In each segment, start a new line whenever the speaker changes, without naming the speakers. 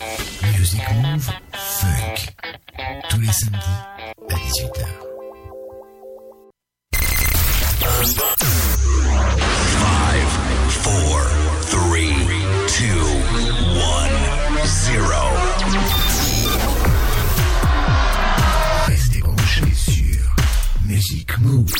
Music Move Funk. Tous les samedis à 18h.
Five, four, three, two, one, zero.
Restez branchés sur Music Move.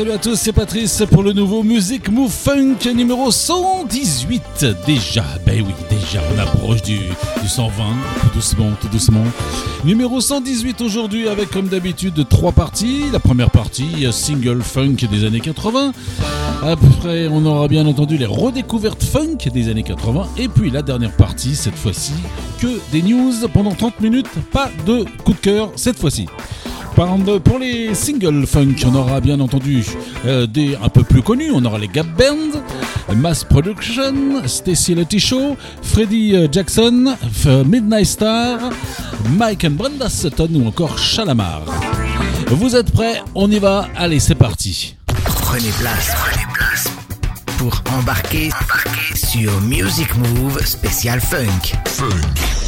Salut à tous, c'est Patrice pour le nouveau Music Move Funk numéro 118 déjà. Ben oui, déjà, on approche du, du 120, tout doucement, tout doucement. Numéro 118 aujourd'hui avec comme d'habitude trois parties. La première partie, euh, single funk des années 80. Après, on aura bien entendu les redécouvertes funk des années 80. Et puis la dernière partie, cette fois-ci, que des news pendant 30 minutes. Pas de coup de cœur cette fois-ci. Pour les singles funk, on aura bien entendu euh, des un peu plus connus. On aura les Gap Band, Mass Production, Stacy Letty Show, Freddie euh, Jackson, F- Midnight Star, Mike and Brenda Sutton ou encore Shalamar. Vous êtes prêts? On y va. Allez, c'est parti.
Prenez place, prenez place pour embarquer, embarquer sur Music Move spécial funk. Music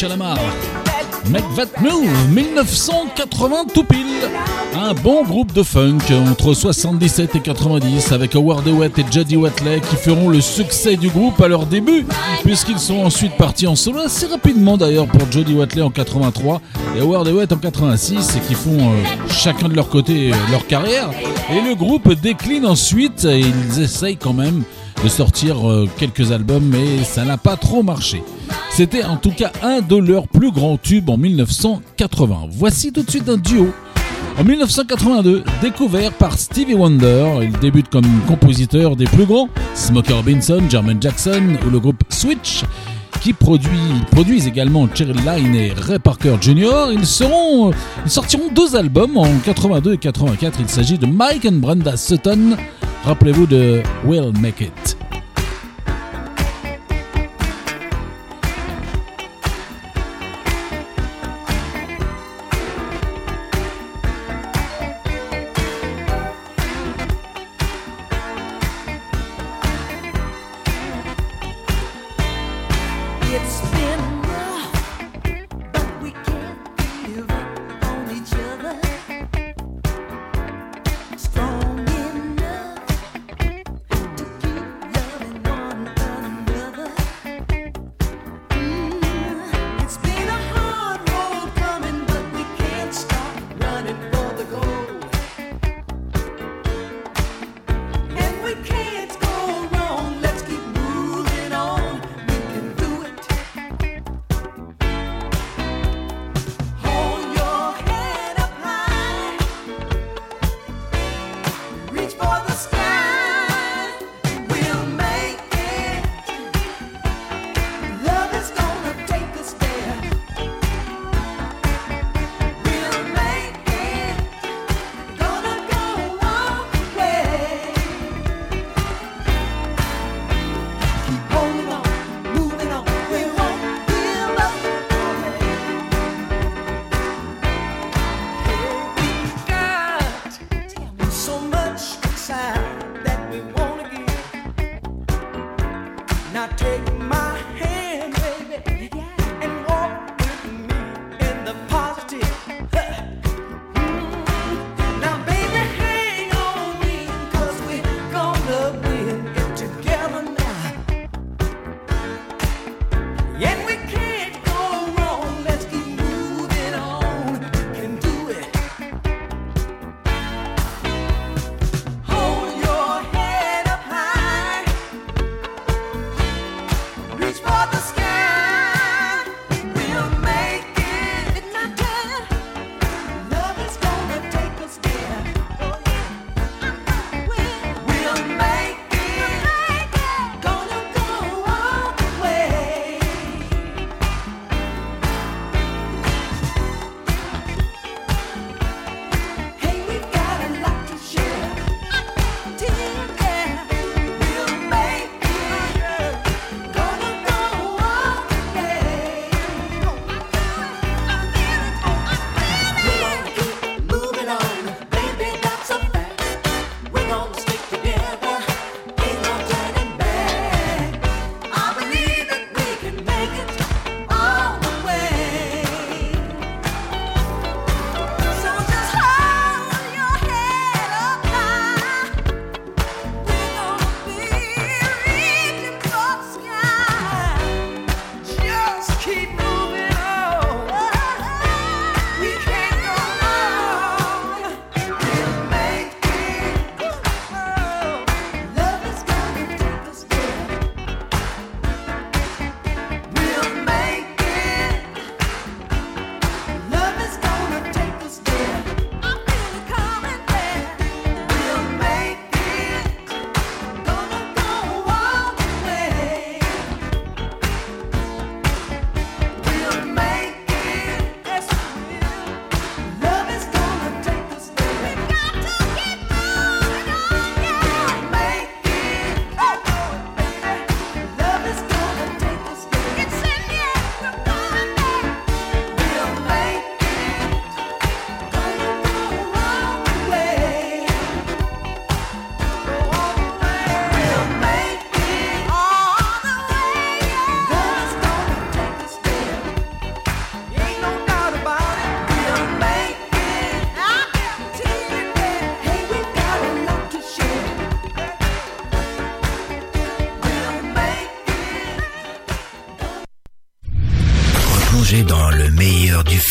that Make That Move,
1980 tout pile. Un bon groupe de funk entre 77 et 90 avec Howard Hewitt et Jody Watley qui feront le succès du groupe à leur début puisqu'ils sont ensuite partis en solo assez rapidement d'ailleurs pour Jody Watley en 83 et Howard Hewitt en 86 et qui font euh, chacun de leur côté euh, leur carrière et le groupe décline ensuite et ils essayent quand même de sortir euh, quelques albums mais ça n'a pas trop marché. C'était en tout cas un de leurs plus grands tubes en 1980. Voici tout de suite un duo. En 1982, découvert par Stevie Wonder, il débute comme compositeur des plus grands, Smokey Robinson, Jermaine Jackson ou le groupe Switch, qui produit, produisent également Cherry Line et Ray Parker Jr. Ils, seront, ils sortiront deux albums en 82 et 84. Il s'agit de Mike and Brenda Sutton. Rappelez-vous de We'll Make It.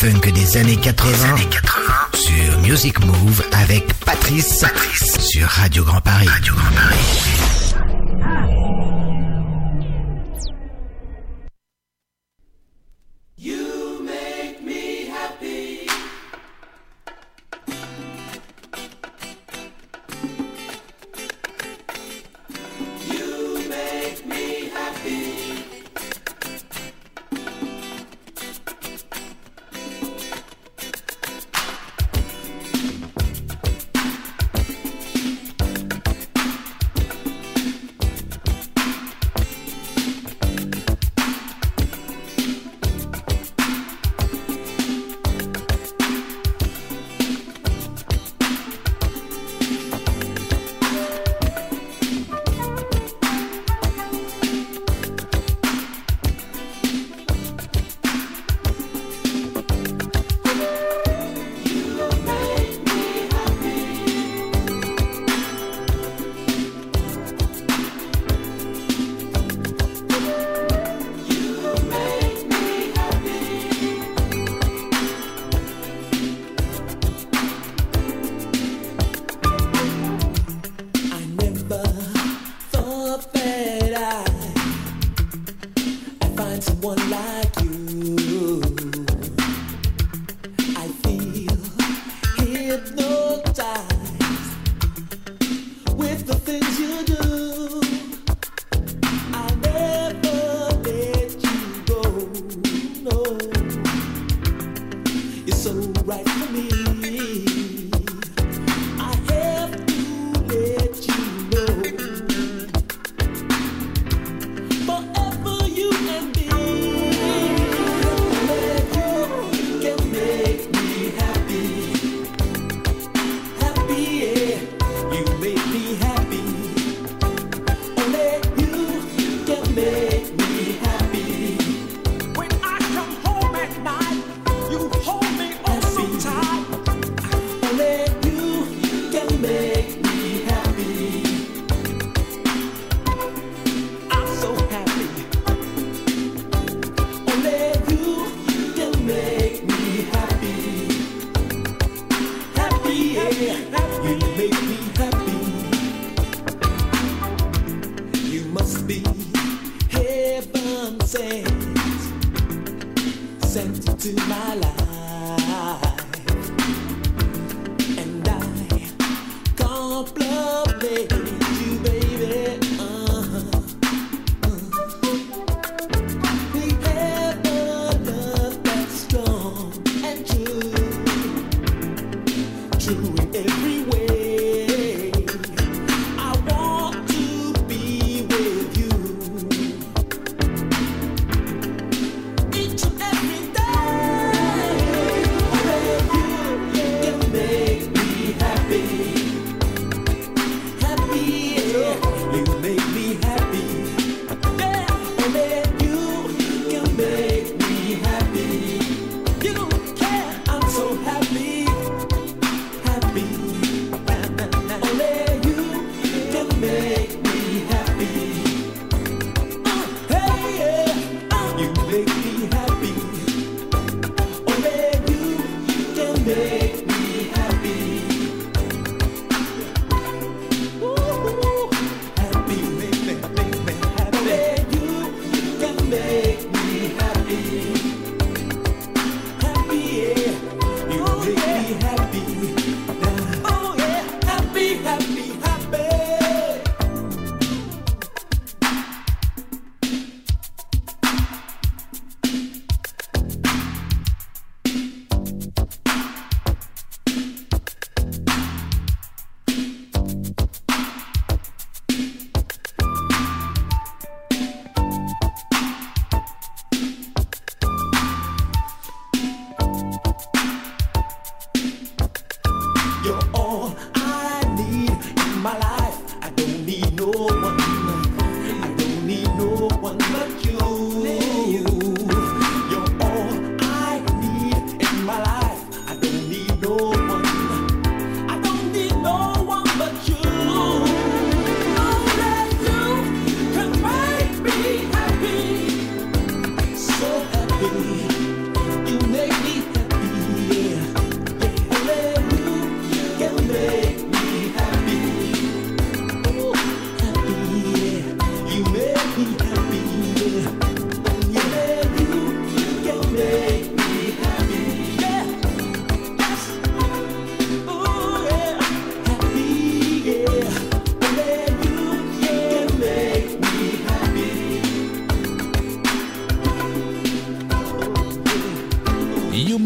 funk des années 80, sur Music Move avec Patrice, Patrice, sur Radio Grand Paris.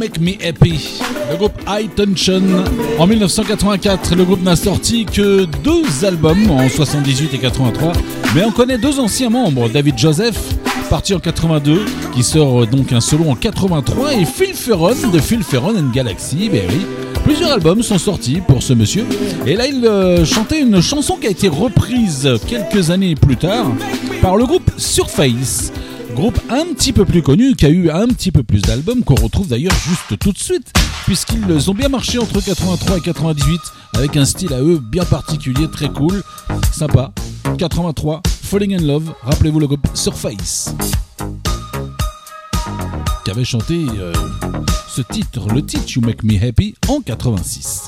Happy,
le groupe High Tension. En 1984, le groupe n'a sorti que deux albums en 78 et 83, mais on connaît deux anciens membres, David Joseph, parti en 82, qui sort donc un solo en 83, et Phil Ferron de Phil Ferron and Galaxy, ben oui. Plusieurs albums sont sortis pour ce monsieur. Et là, il euh, chantait une chanson qui a été reprise quelques années plus tard par le groupe Surface. Groupe un petit peu plus connu, qui a eu un petit peu plus d'albums, qu'on retrouve d'ailleurs juste tout de suite, puisqu'ils ont bien marché entre 83 et 98, avec un style à eux bien particulier, très cool, sympa. 83, Falling in Love, rappelez-vous le groupe Surface, qui avait chanté euh, ce titre, le titre You Make Me Happy, en 86.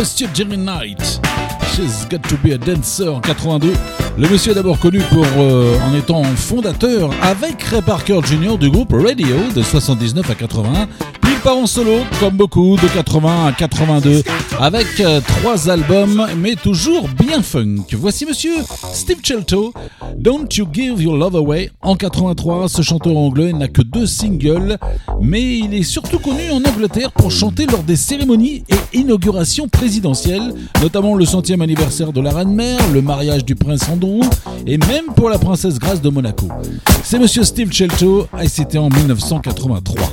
Monsieur Jerry Knight. She's Got to Be a Dancer en 82. Le monsieur est d'abord connu pour euh, en étant fondateur avec Ray Parker Jr. du groupe Radio de 79 à 81. Part en solo, comme beaucoup, de 80 à 82, avec euh, trois albums, mais toujours bien funk. Voici monsieur Steve Shelto, Don't You Give Your Love Away. En 83, ce chanteur anglais n'a que deux singles, mais il est surtout connu en Angleterre pour chanter lors des cérémonies et inaugurations présidentielles, notamment le centième anniversaire de la reine-mère, le mariage du prince Andrew et même pour la princesse Grace de Monaco. C'est monsieur Steve Shelto et c'était en 1983.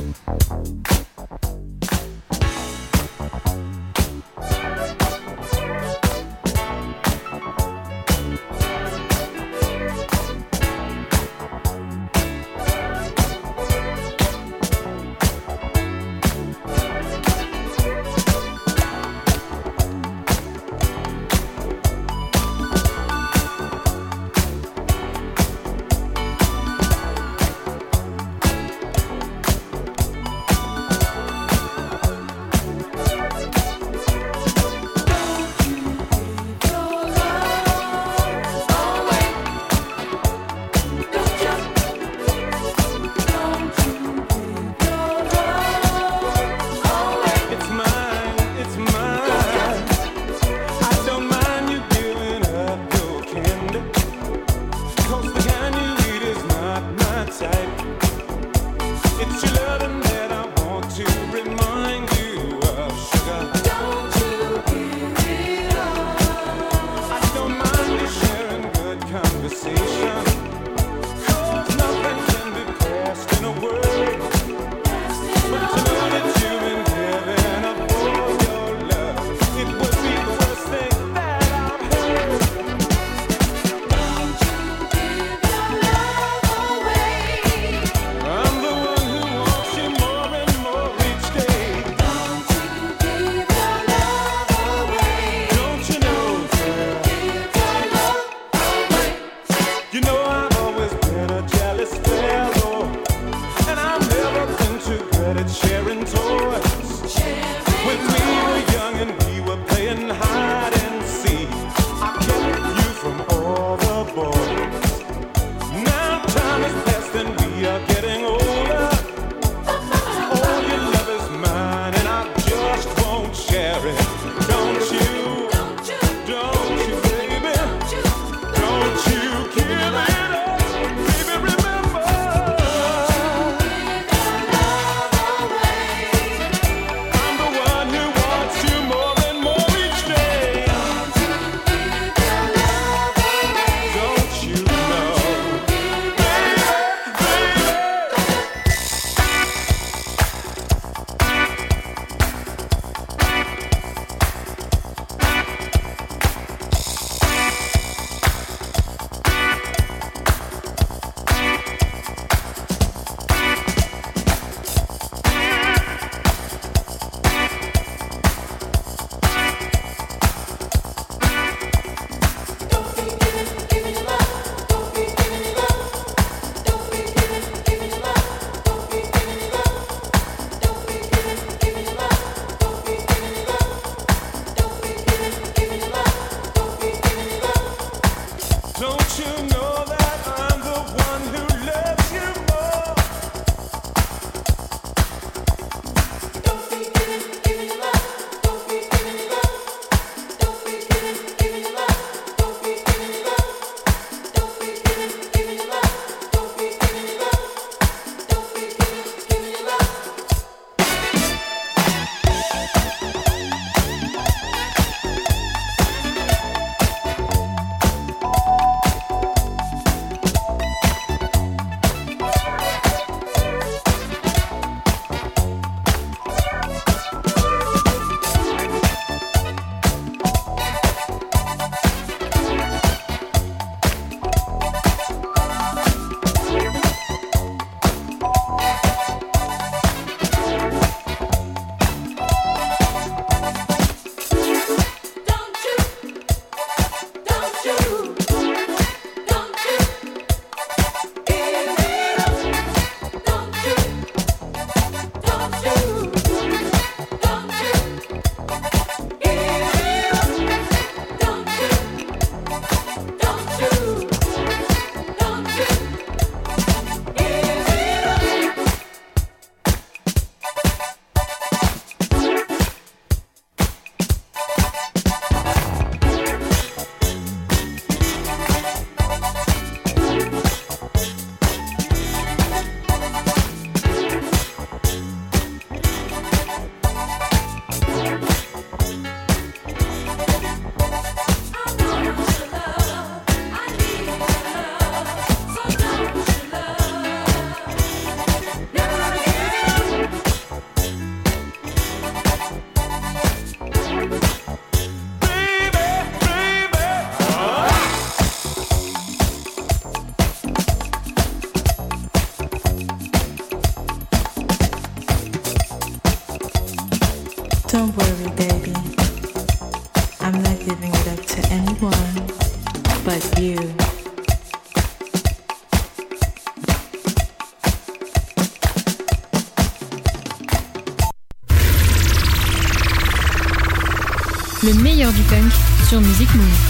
Sur Music Move.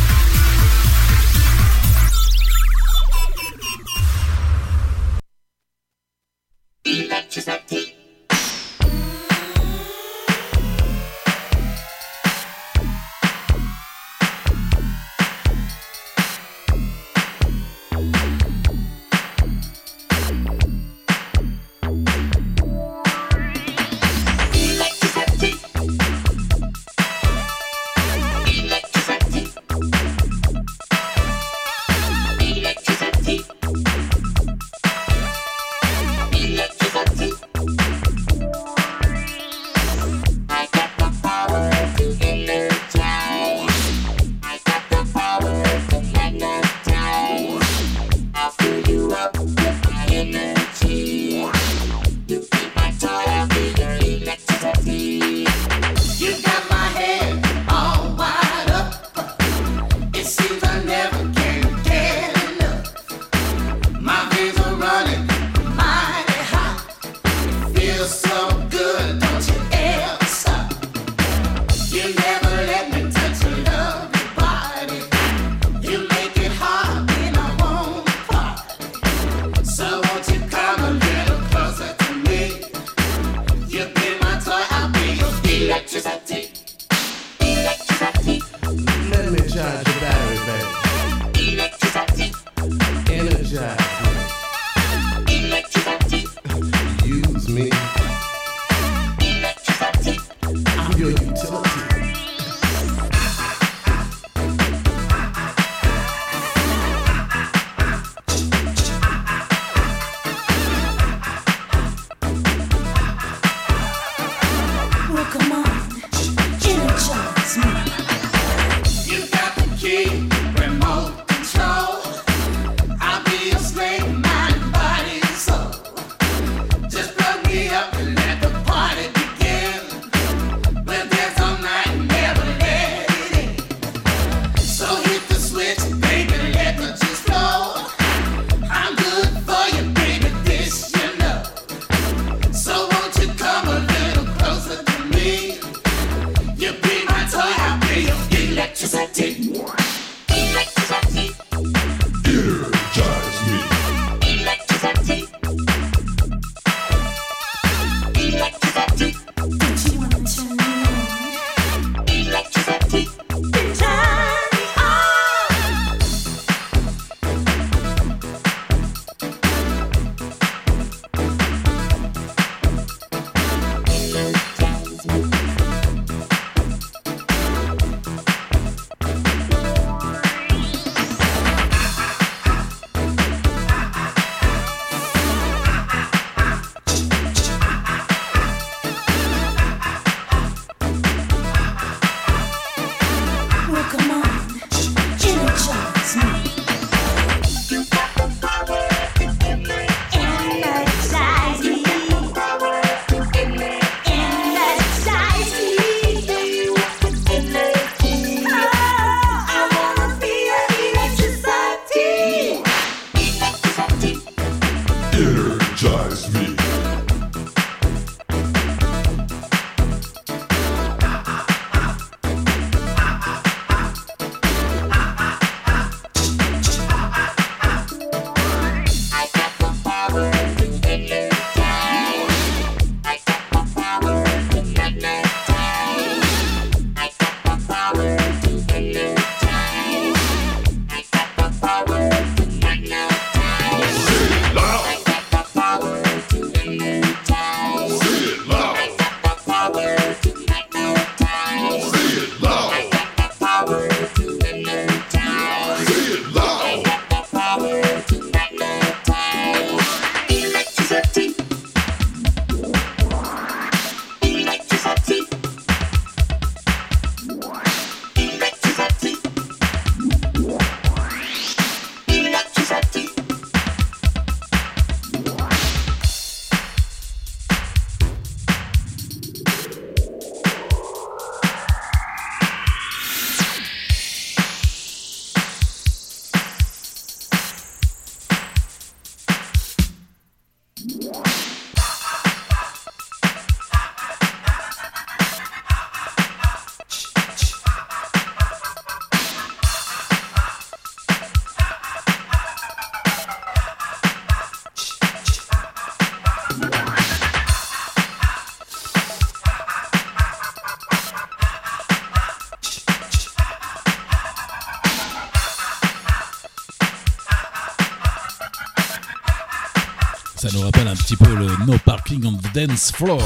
Dance
Floor.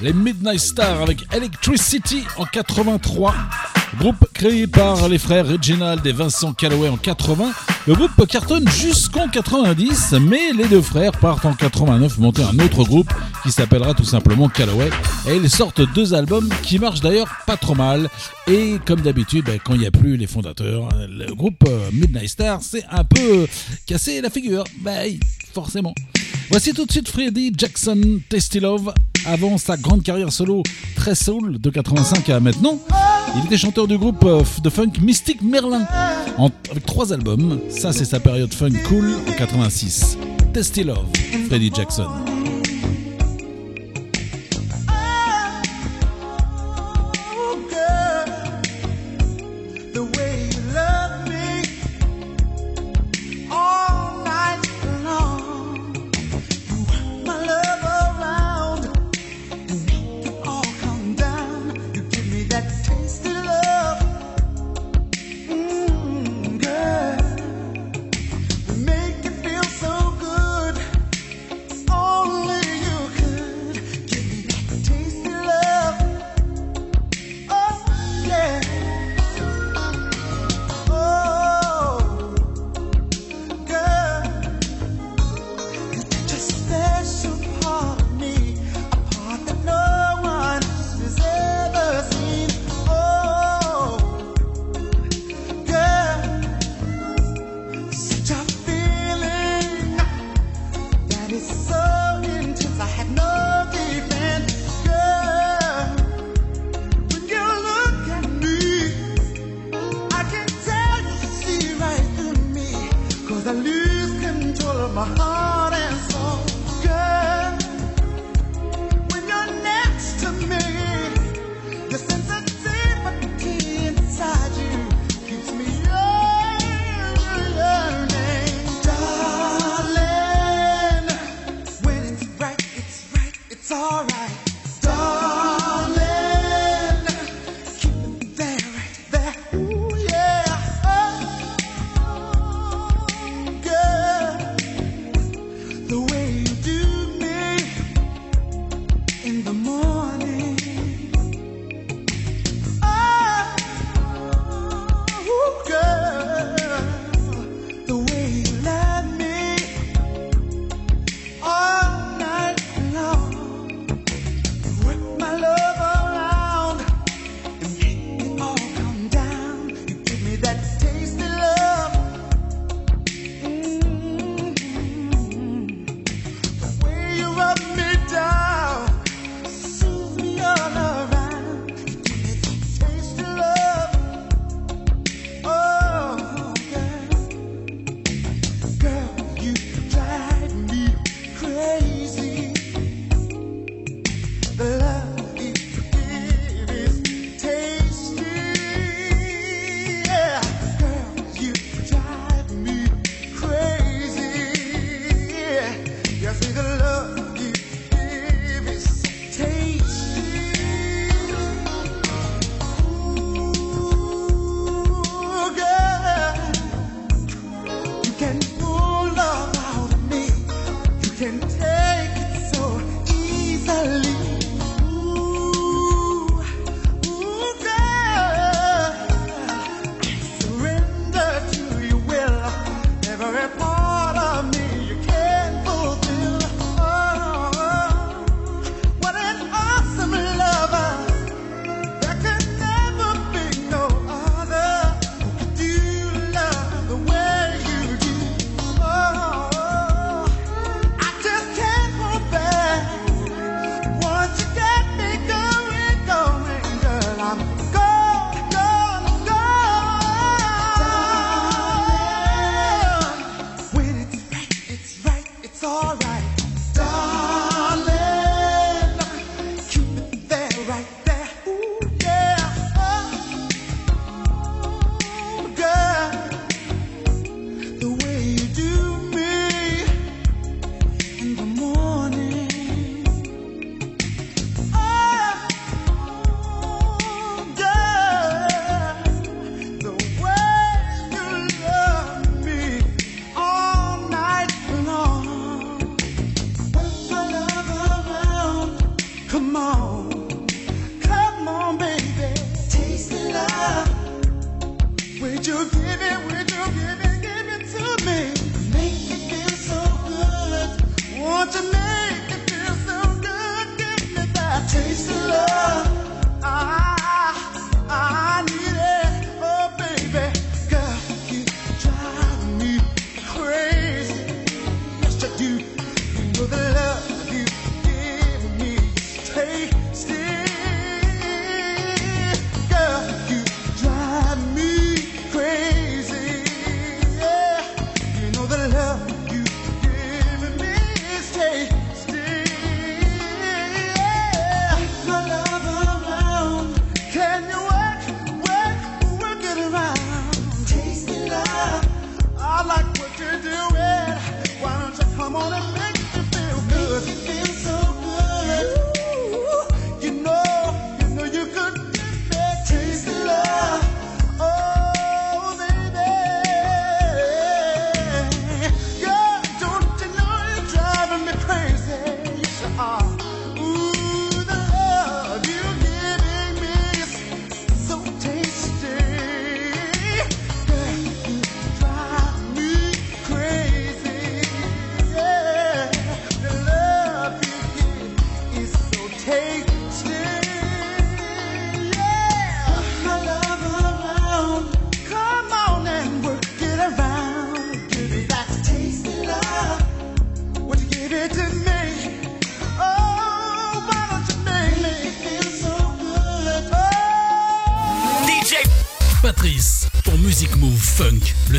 Les Midnight Stars avec Electricity en 83. Groupe créé par les frères Reginald et Vincent Calloway en 80. Le groupe cartonne jusqu'en 90, mais les deux frères partent en 89 monter un autre groupe qui s'appellera tout simplement Calloway. Et ils sortent deux albums qui marchent d'ailleurs pas trop mal. Et comme d'habitude, ben, quand il n'y a plus les fondateurs, le groupe euh, Midnight Star s'est un peu cassé la figure. Ben, forcément. Voici tout de suite Freddie Jackson, Tasty Love. Avant sa grande carrière solo très soul de 85 à maintenant, il était chanteur du groupe euh, de funk Mystic Merlin avec trois albums. Ça, c'est sa période funk cool en 86. Tasty Love, Freddie Jackson.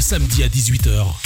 Samedi à 18h.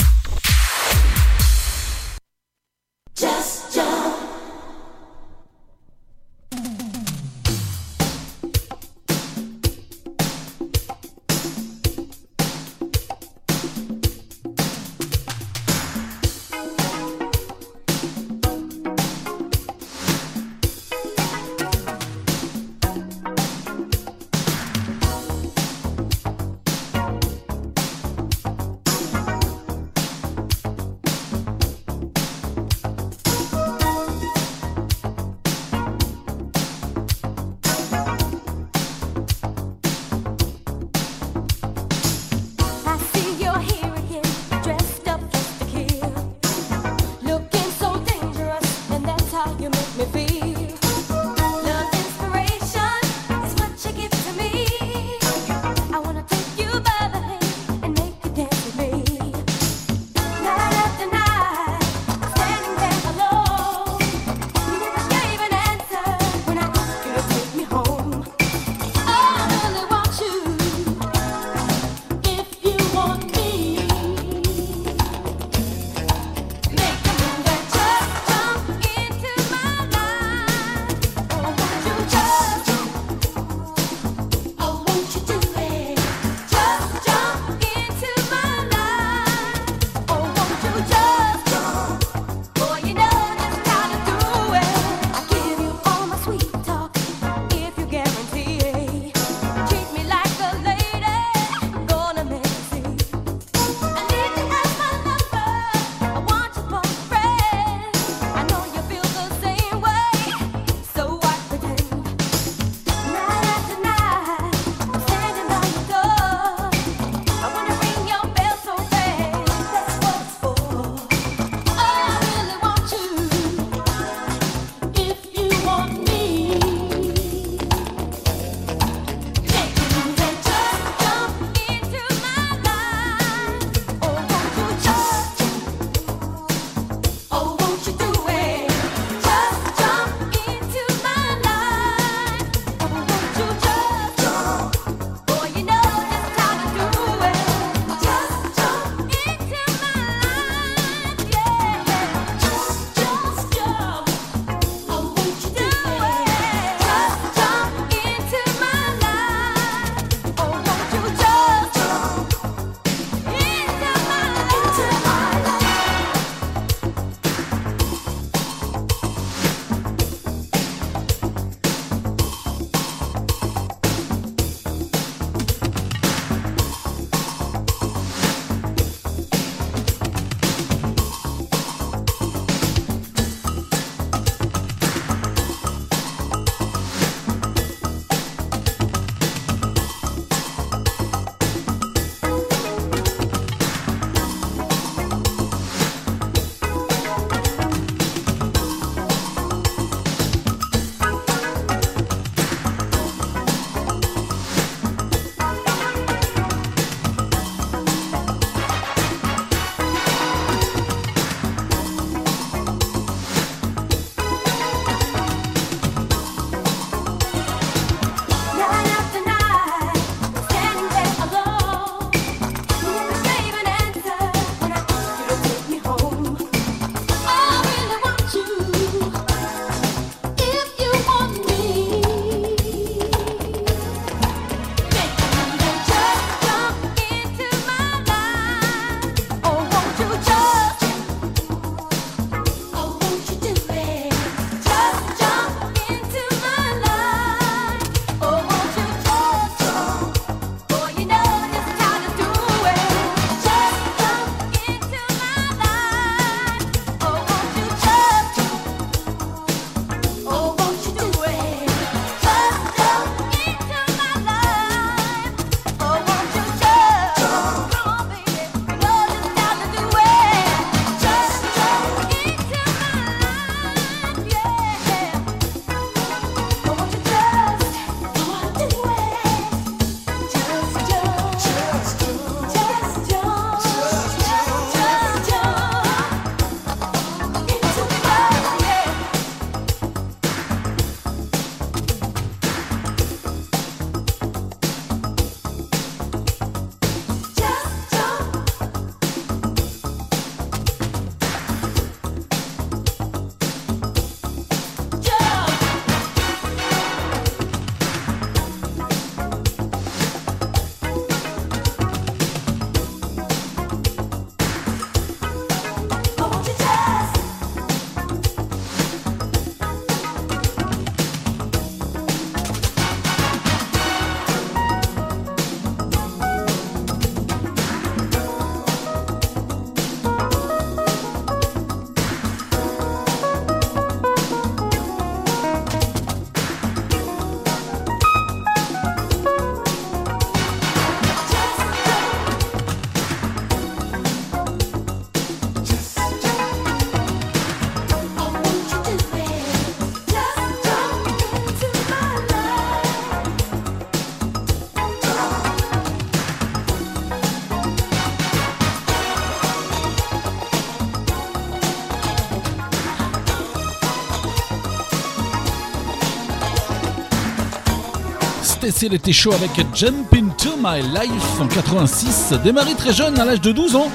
Stacy était chaud avec Jump Into My Life en 86, démarré très jeune à l'âge de 12 ans.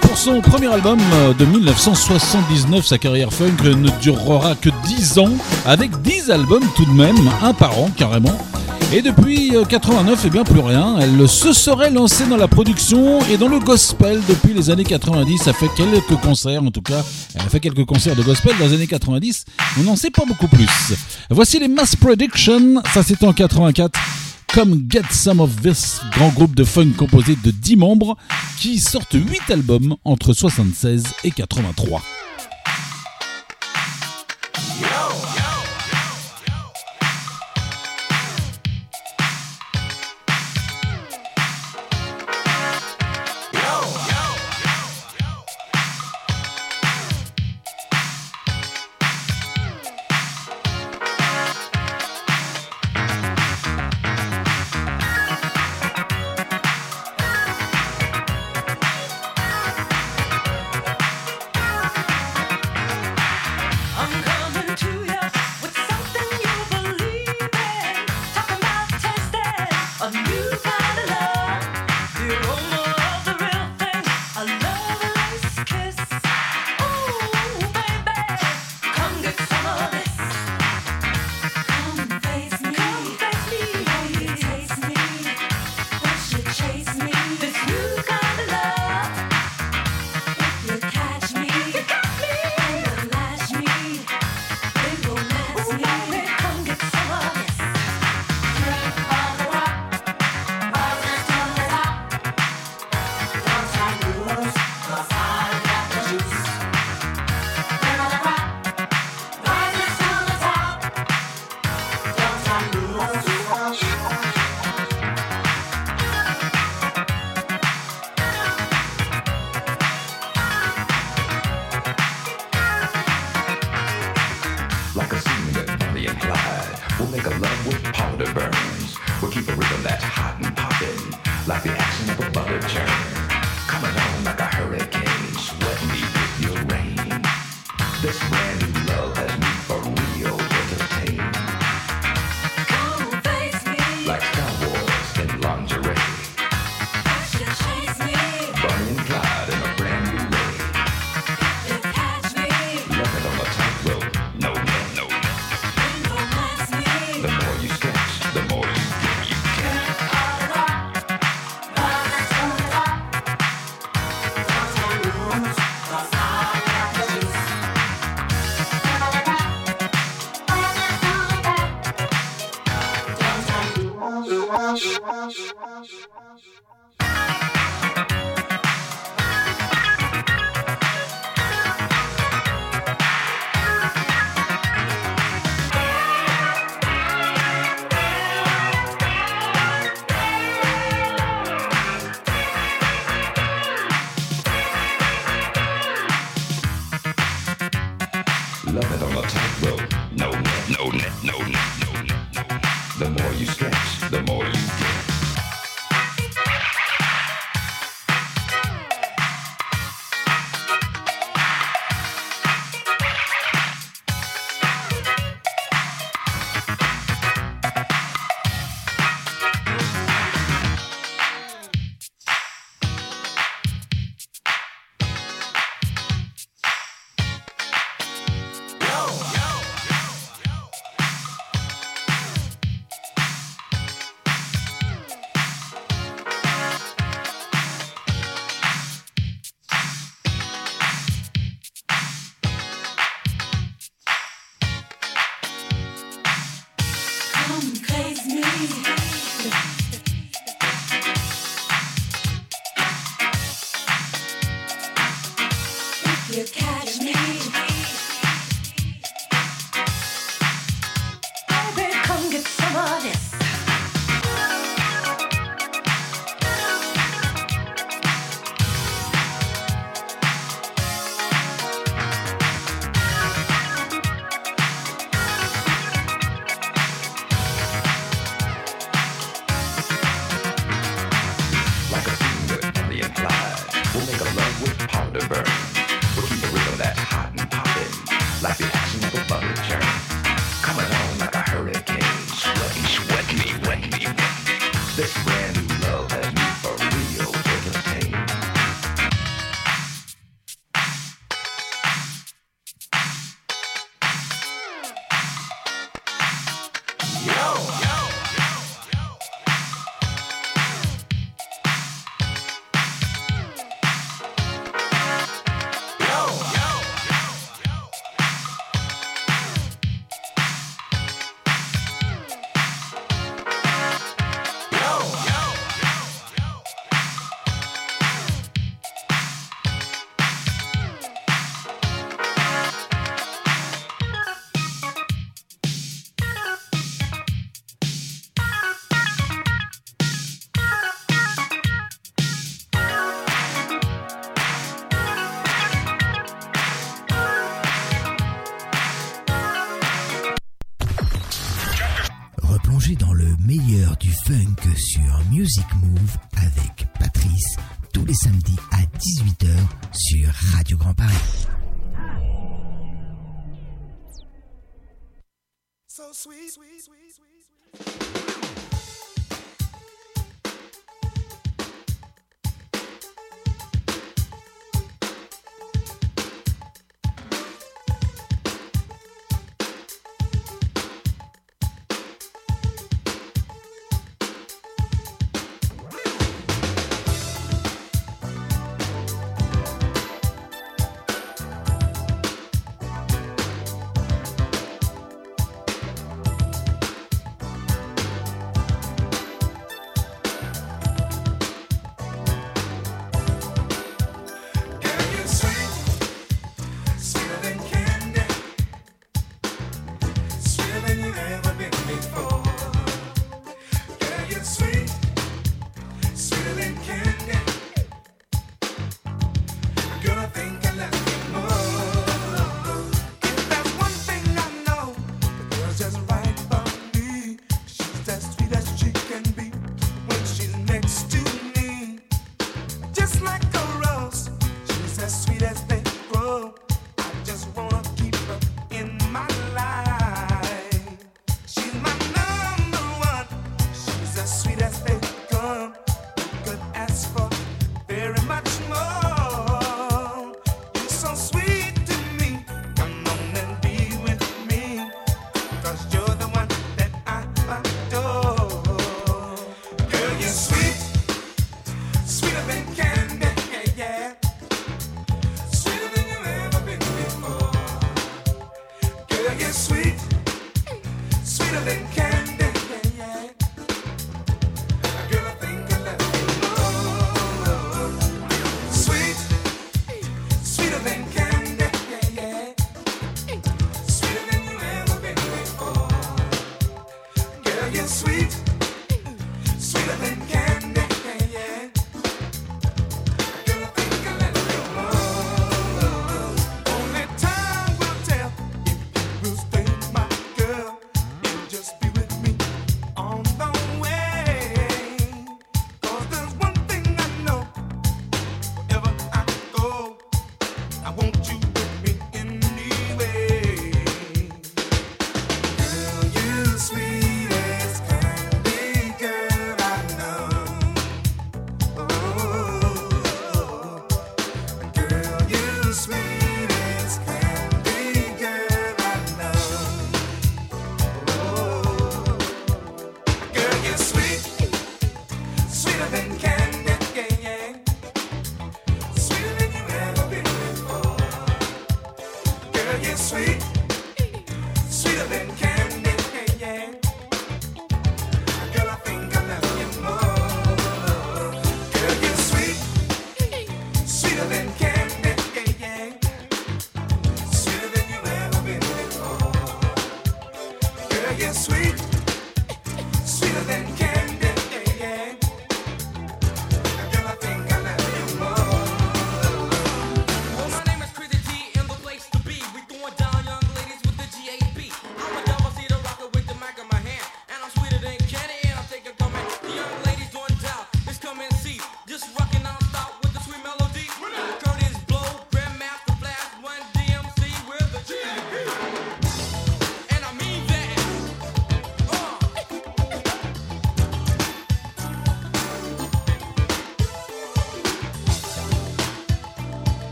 Pour son premier album euh, de 1979, sa carrière funk ne durera que 10 ans, avec 10 albums tout de même, un par an carrément. Et depuis euh, 89, et bien plus rien. Elle se serait lancée dans la production et dans le gospel depuis les années 90. Ça fait quelques concerts, en tout cas. Elle a fait quelques concerts de gospel dans les années 90. On n'en sait pas beaucoup plus. Voici les Mass Prediction. Ça, c'était en 84. Comme Get Some of This, grand groupe de funk composé de 10 membres qui sortent 8 albums entre 76 et 83.
que sur Music Move avec Patrice tous les samedis à 18h sur Radio Grand Paris.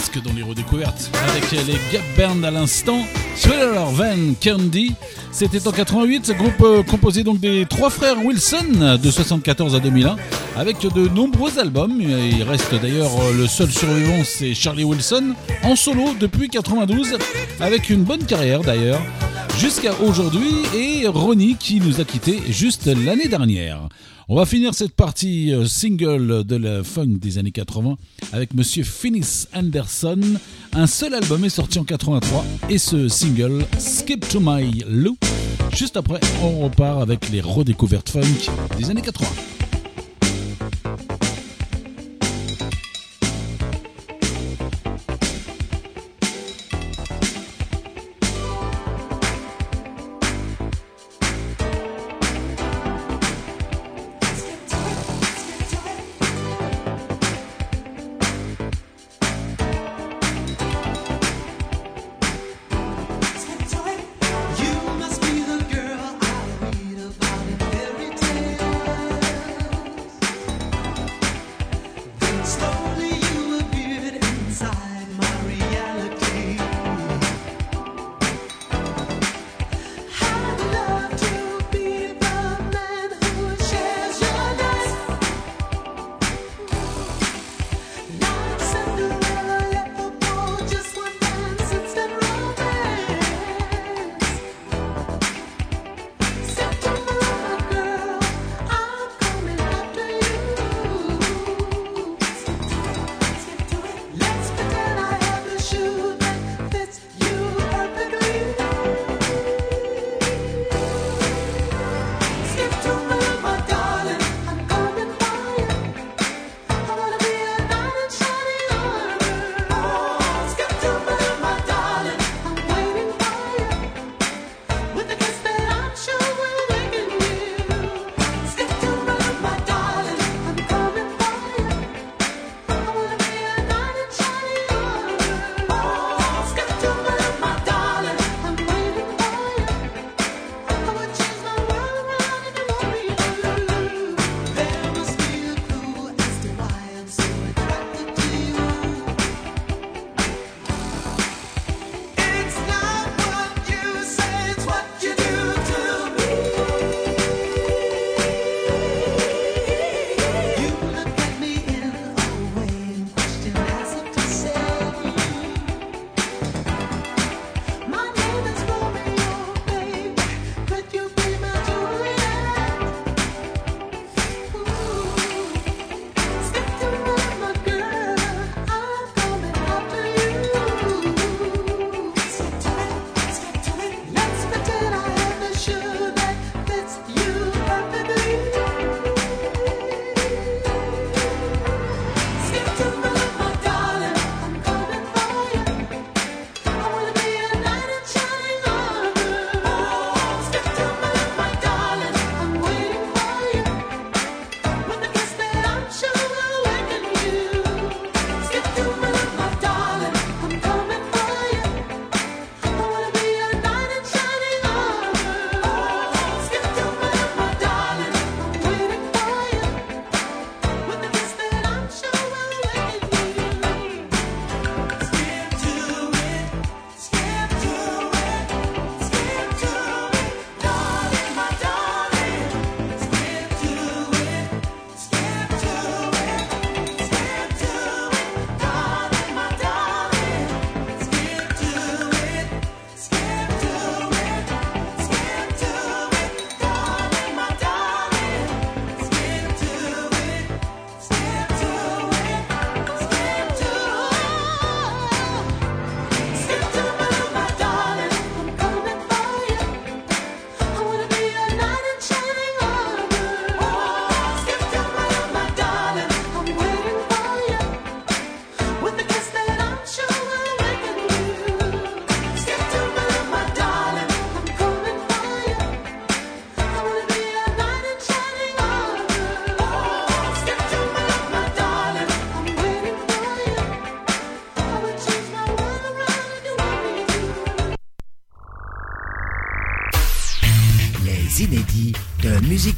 basque dans les redécouvertes avec les Gap Band à l'instant. Thriller Van Candy, c'était en 88, ce groupe euh, composé donc des trois frères Wilson de 74 à 2001 avec de nombreux albums. Il reste d'ailleurs euh, le seul survivant, c'est Charlie Wilson en solo depuis 92 avec une bonne carrière d'ailleurs jusqu'à aujourd'hui et Ronnie qui nous a quittés juste l'année dernière. On va finir cette partie euh, single de la funk des années 80 avec monsieur Finis Anderson. Un seul album est sorti en 83 et ce single Skip to My Loop. Juste après, on repart avec les redécouvertes funk des années 80.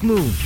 move.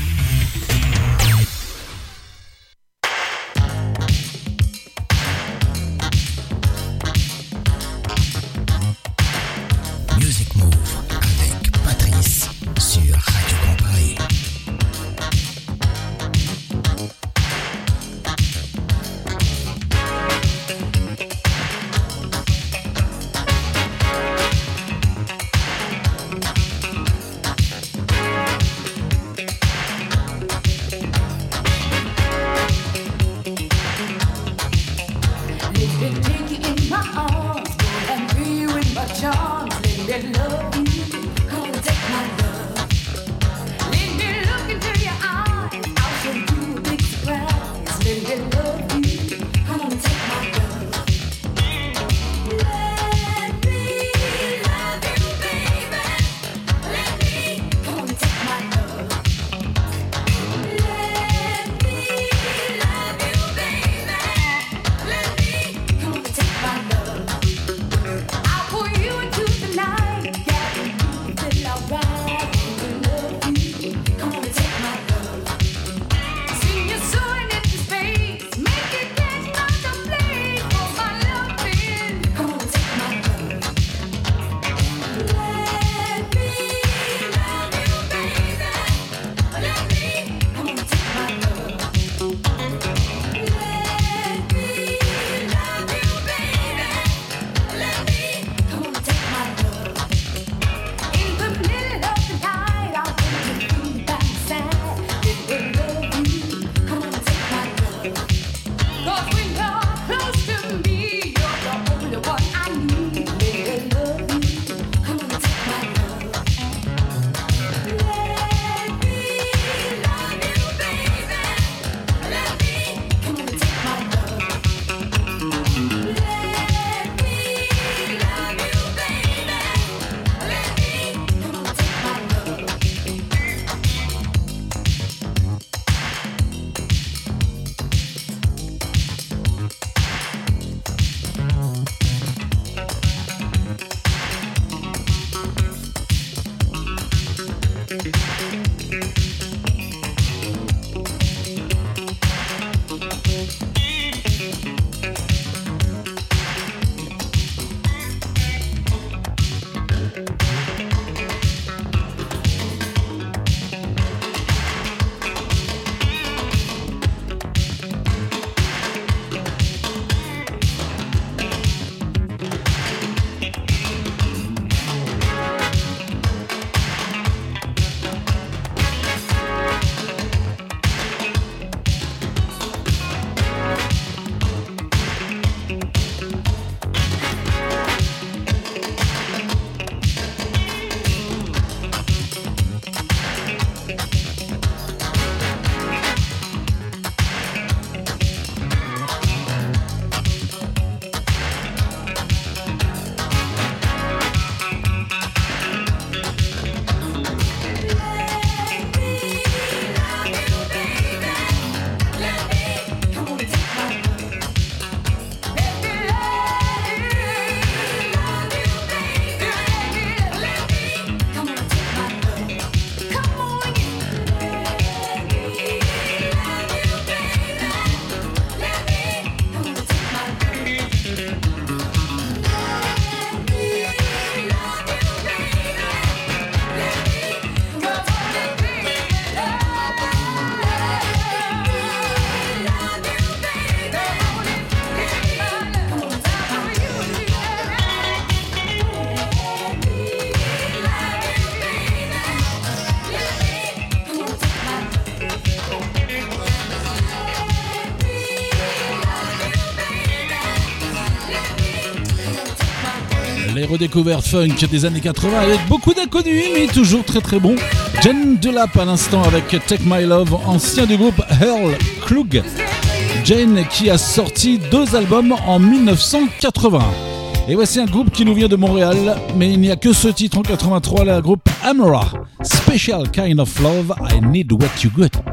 Découverte funk des années 80 avec beaucoup d'inconnus, mais toujours très très bon. Jane Delap à l'instant avec Take My Love, ancien du groupe Earl Klug. Jane qui a sorti deux albums en 1980. Et voici un groupe qui nous vient de Montréal, mais il n'y a que ce titre en 83, le groupe Amara. Special Kind of Love, I Need What You Got.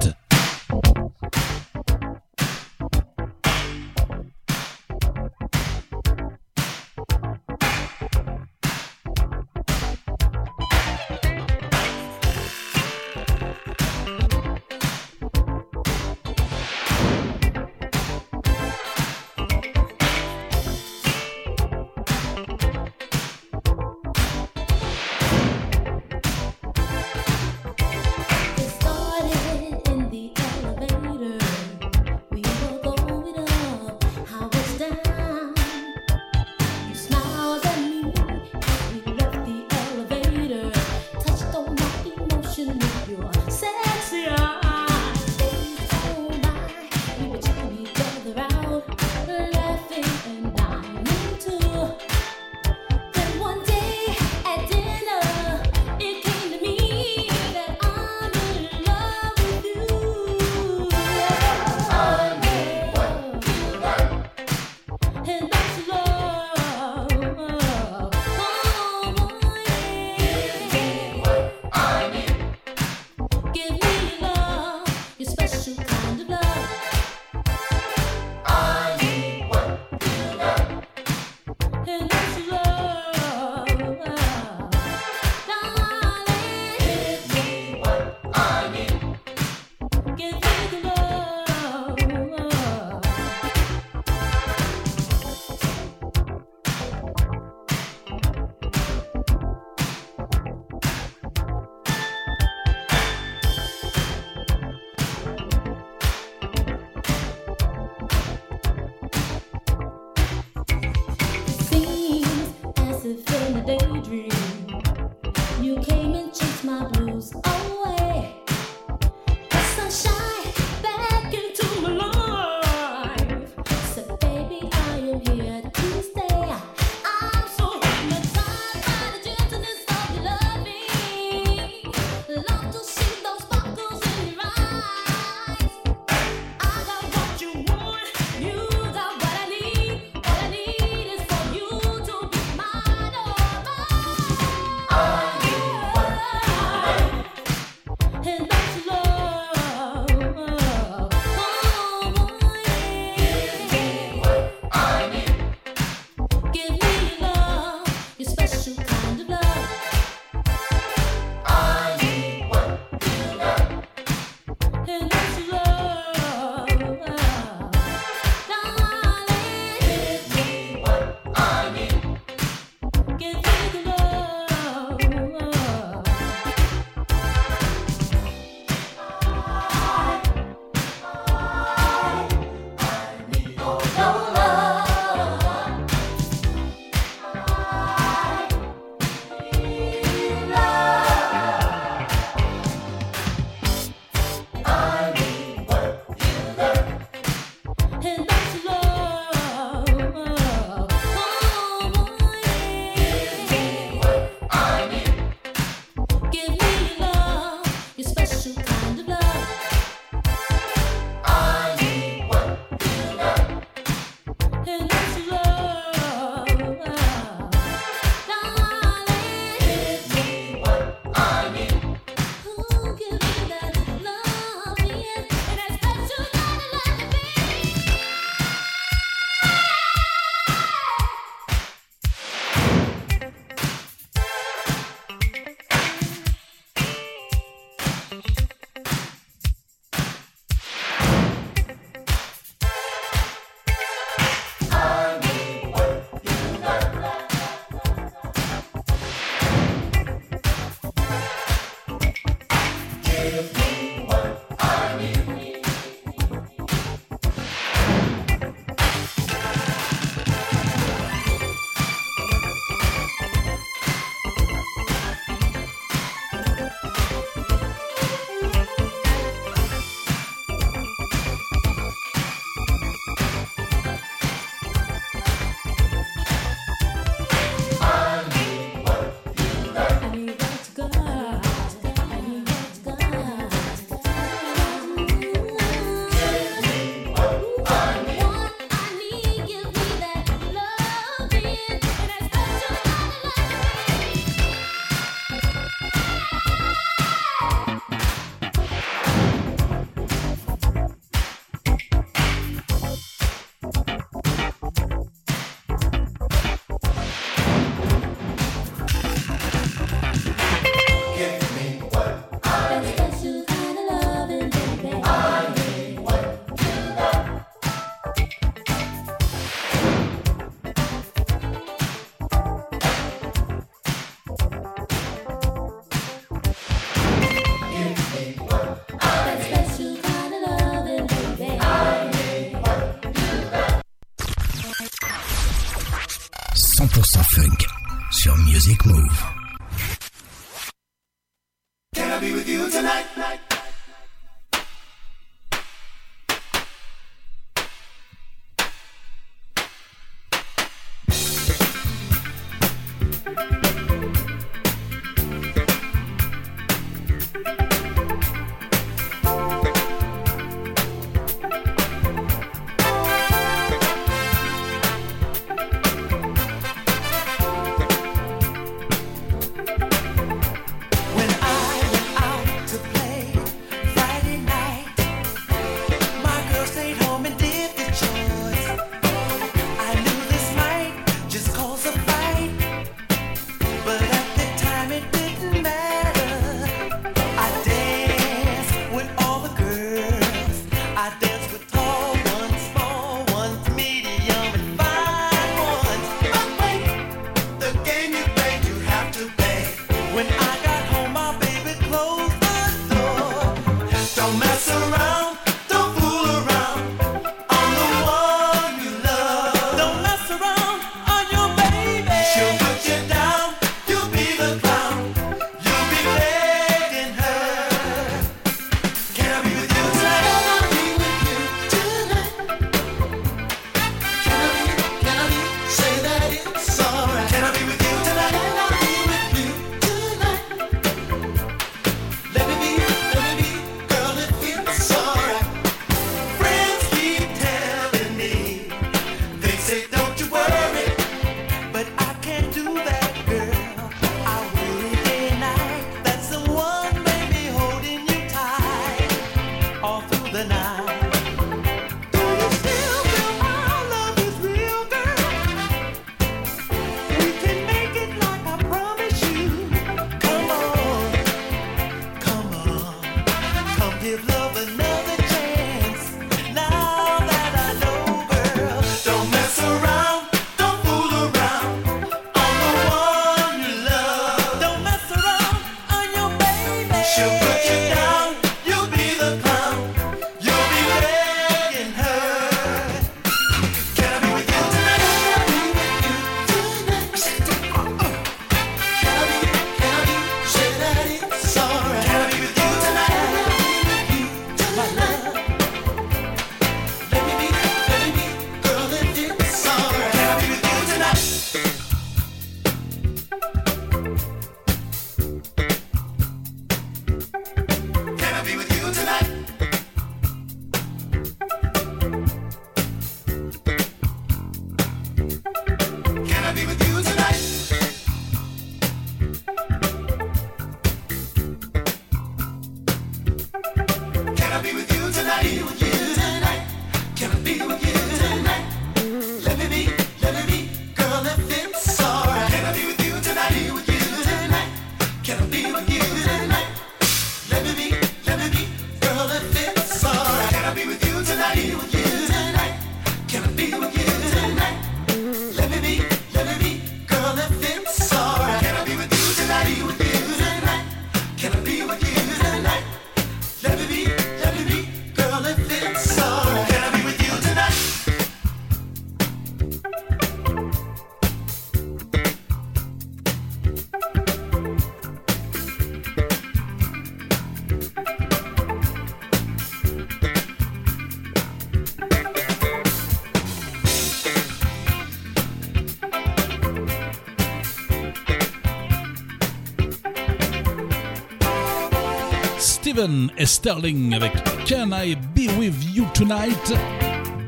Steven et Sterling avec Can I Be With You Tonight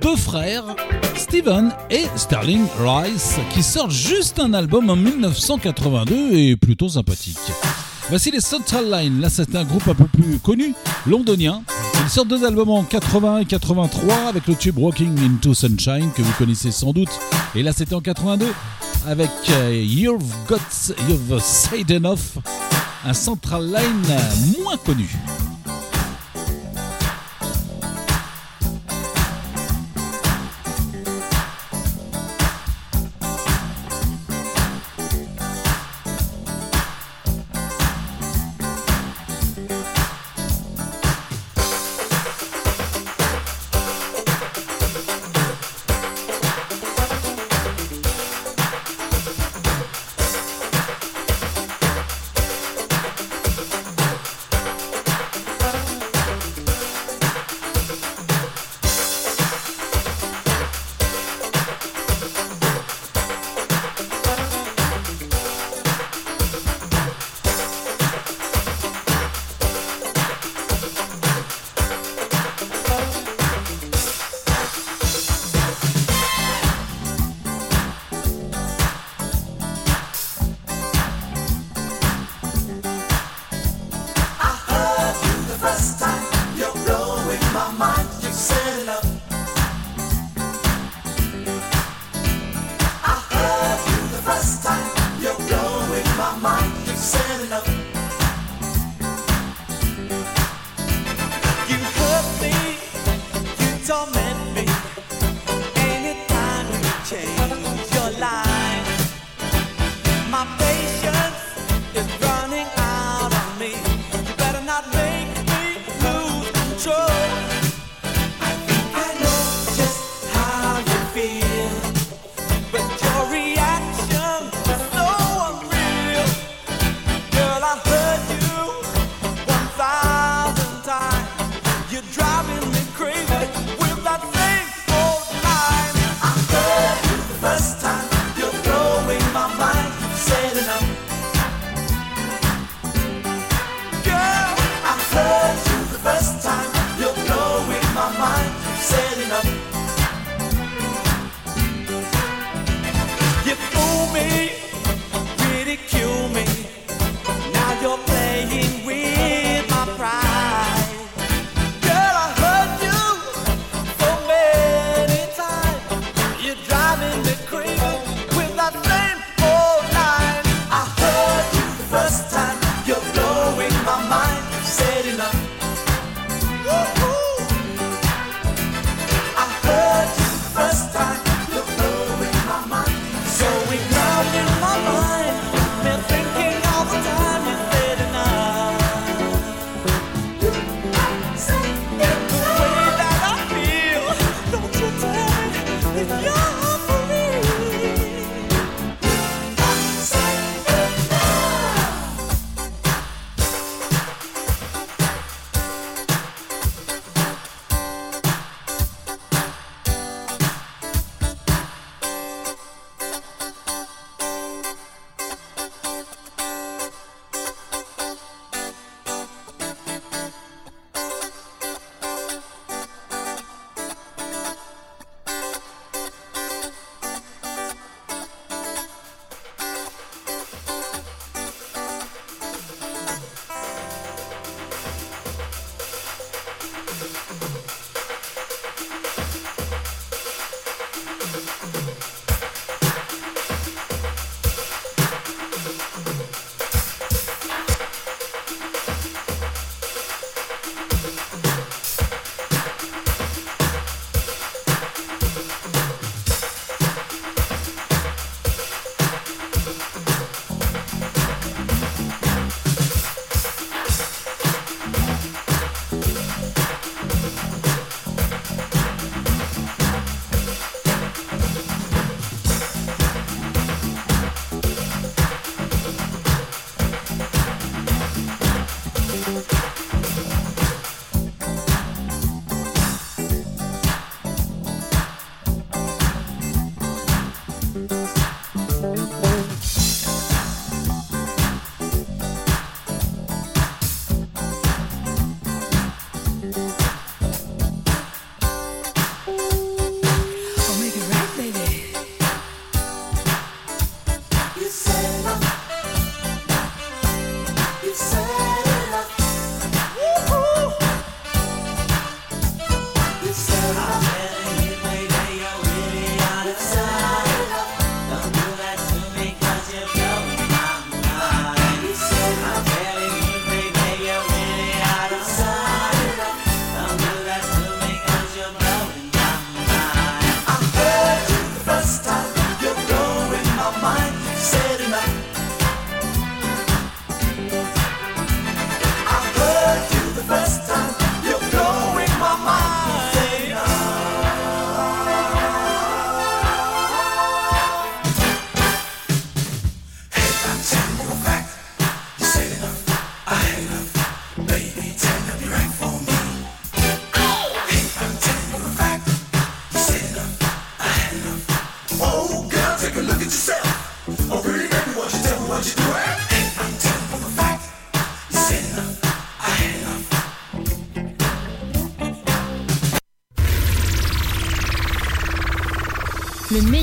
Deux frères, Steven et Sterling Rice, qui sortent juste un album en 1982 et plutôt sympathique. Voici les Central Line, là c'est un groupe un peu plus connu, londonien. Ils sortent deux albums en 80 et 83 avec le tube Walking Into Sunshine que vous connaissez sans doute. Et là c'était en 82 avec euh, You've Got You've Said Enough, un Central Line moins connu.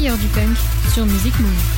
Meilleur du punk sur Music Move.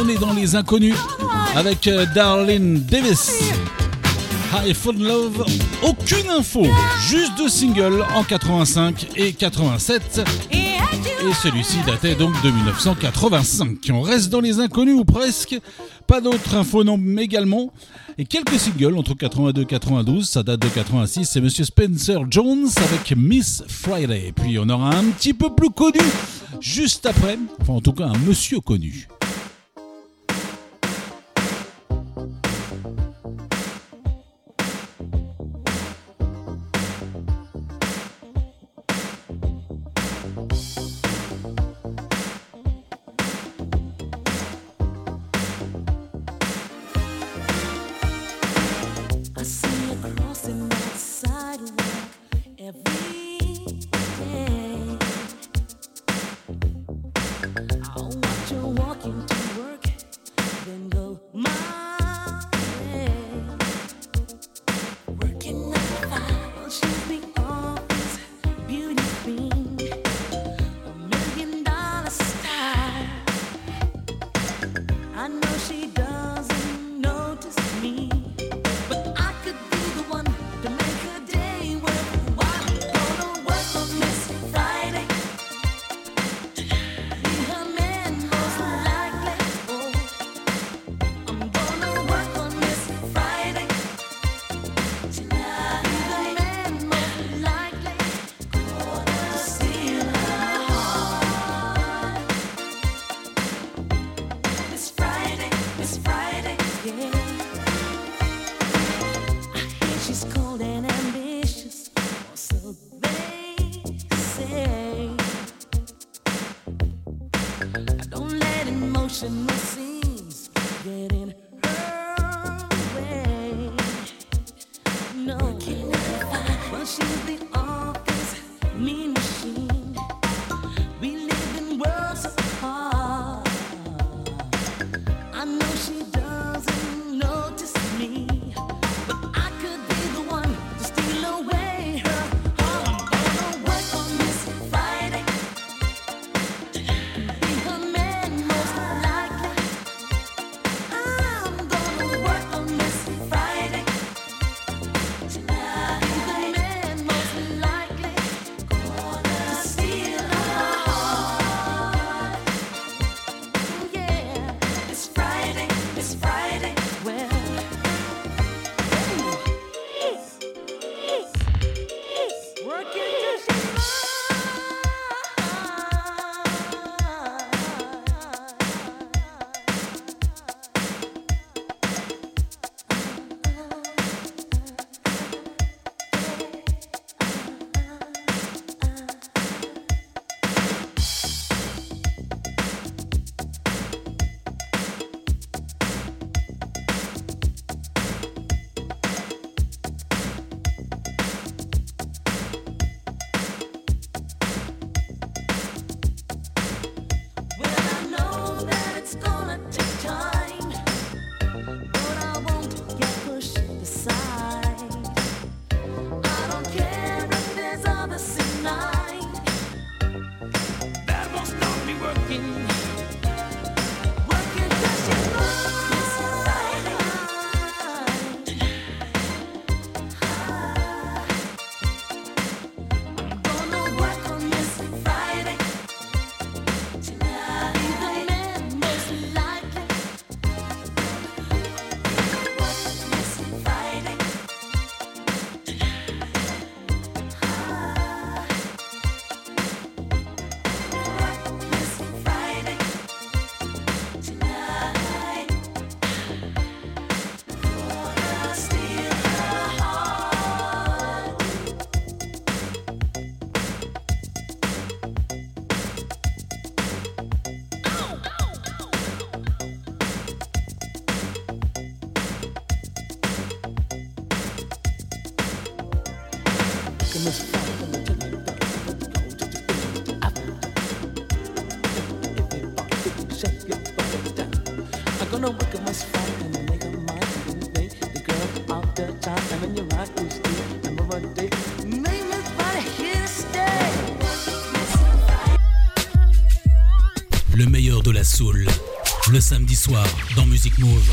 on est dans les inconnus avec euh, Darlene Davis. High Phone Love, aucune info, juste deux singles en 85 et 87. Et celui-ci datait donc de 1985. On reste dans les inconnus ou presque, pas d'autres infos non mais également. Et quelques singles entre 82 et 92, ça date de 86, c'est Monsieur Spencer Jones avec Miss Friday. Puis on aura un petit peu plus connu juste après, enfin en tout cas un monsieur connu.
dans
Musique
Mauve.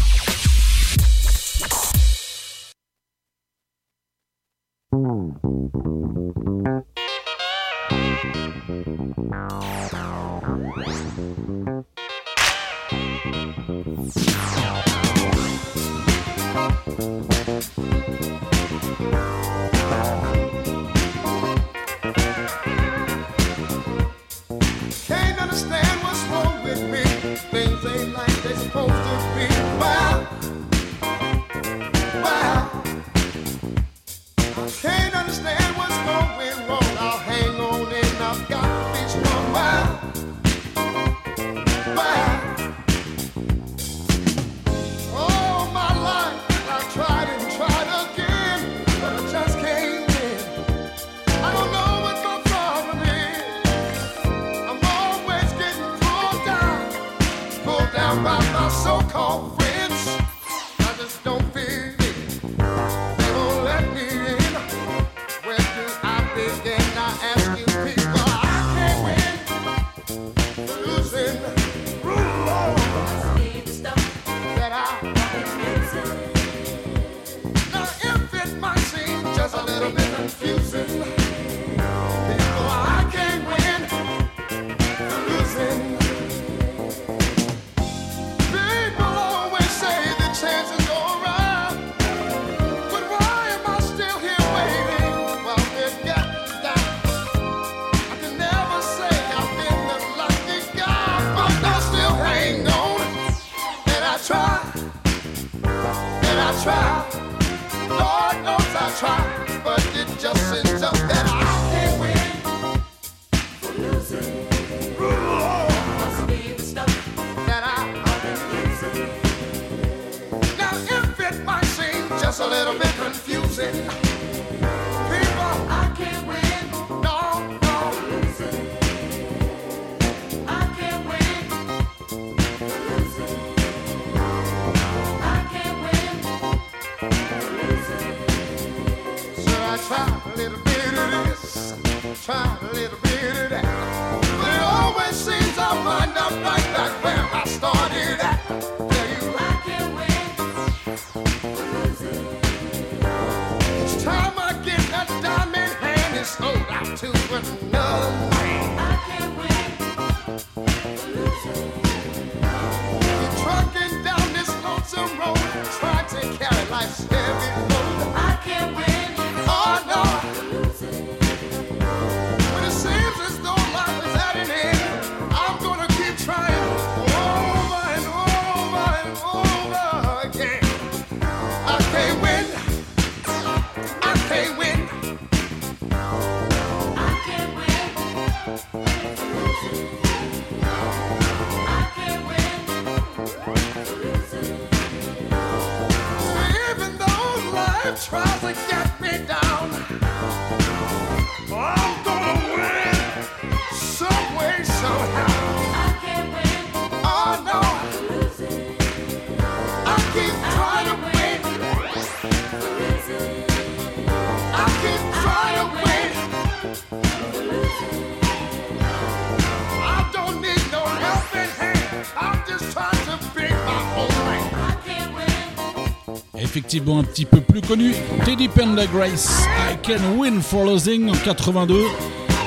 un petit peu plus connu, Teddy Pendergrass, I Can Win for Losing en 82.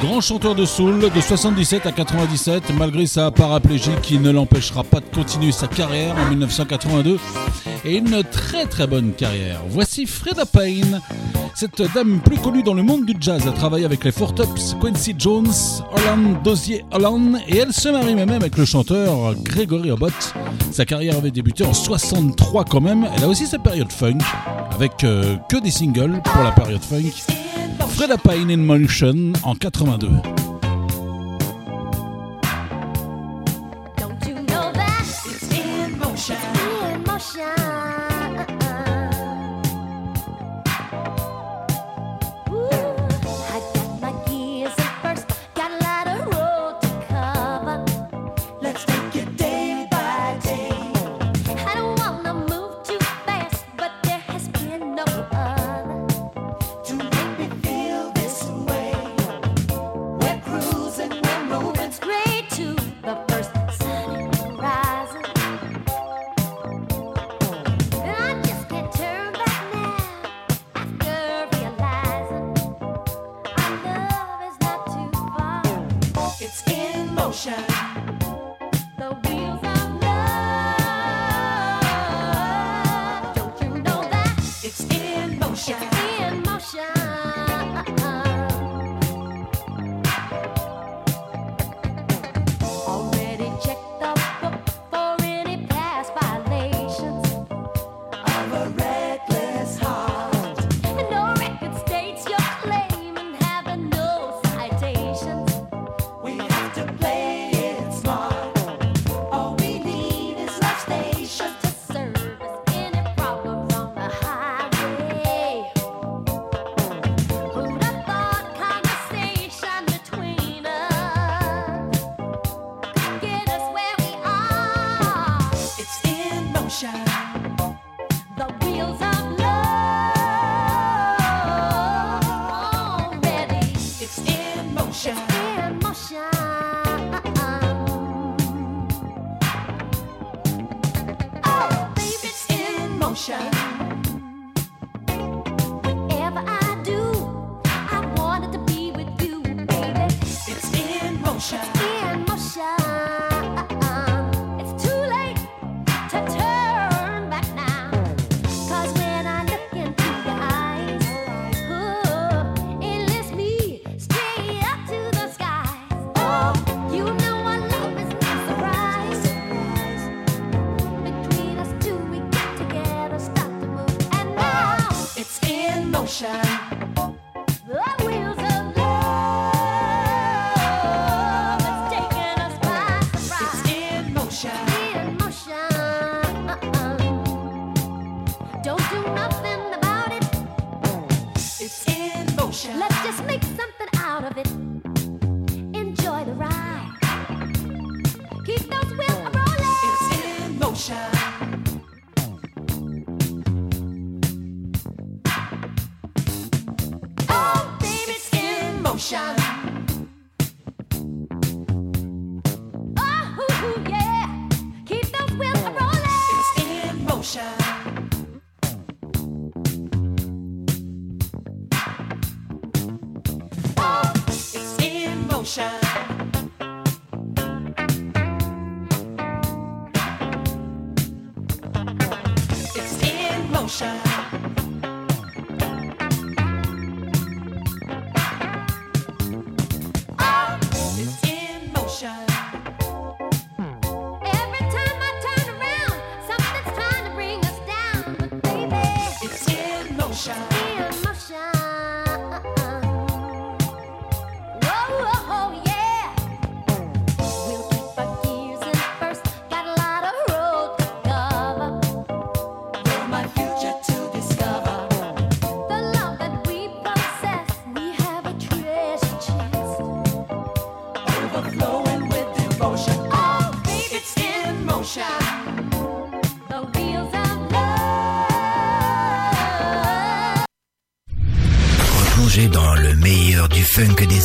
Grand chanteur de soul de 77 à 97, malgré sa paraplégie qui ne l'empêchera pas de continuer sa carrière en 1982 et une très très bonne carrière. Voici Freda Payne, cette dame plus connue dans le monde du jazz. Elle travaille avec les Four Tops, Quincy Jones, Holland, Dozier Holland et elle se marie même avec le chanteur Gregory Abbott. Sa carrière avait débuté en 63 quand même. Elle a aussi sa période funk, avec euh, que des singles pour la période funk. Freda Pine in Motion en 82.
ocean.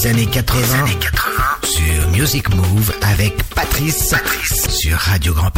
années 80, années 80 sur Music Move avec Patrice, Patrice sur Radio Grand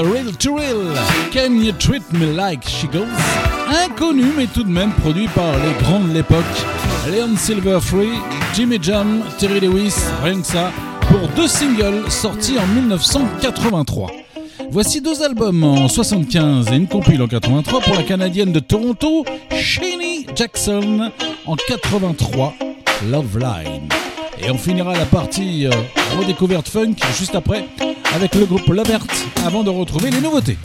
Real to Real, Can You Treat Me Like She Goes? Inconnu mais tout de même produit par les grands de l'époque, Leon Silverfree, Jimmy Jam, Terry Lewis, rien que pour deux singles sortis en 1983. Voici deux albums en 75 et une compile en 83 pour la canadienne de Toronto, Shani Jackson, en 83, Love Line. Et on finira la partie euh, redécouverte funk juste après avec le groupe Lovert avant de retrouver les nouveautés.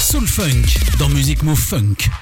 Soul Funk dans Music Move Funk.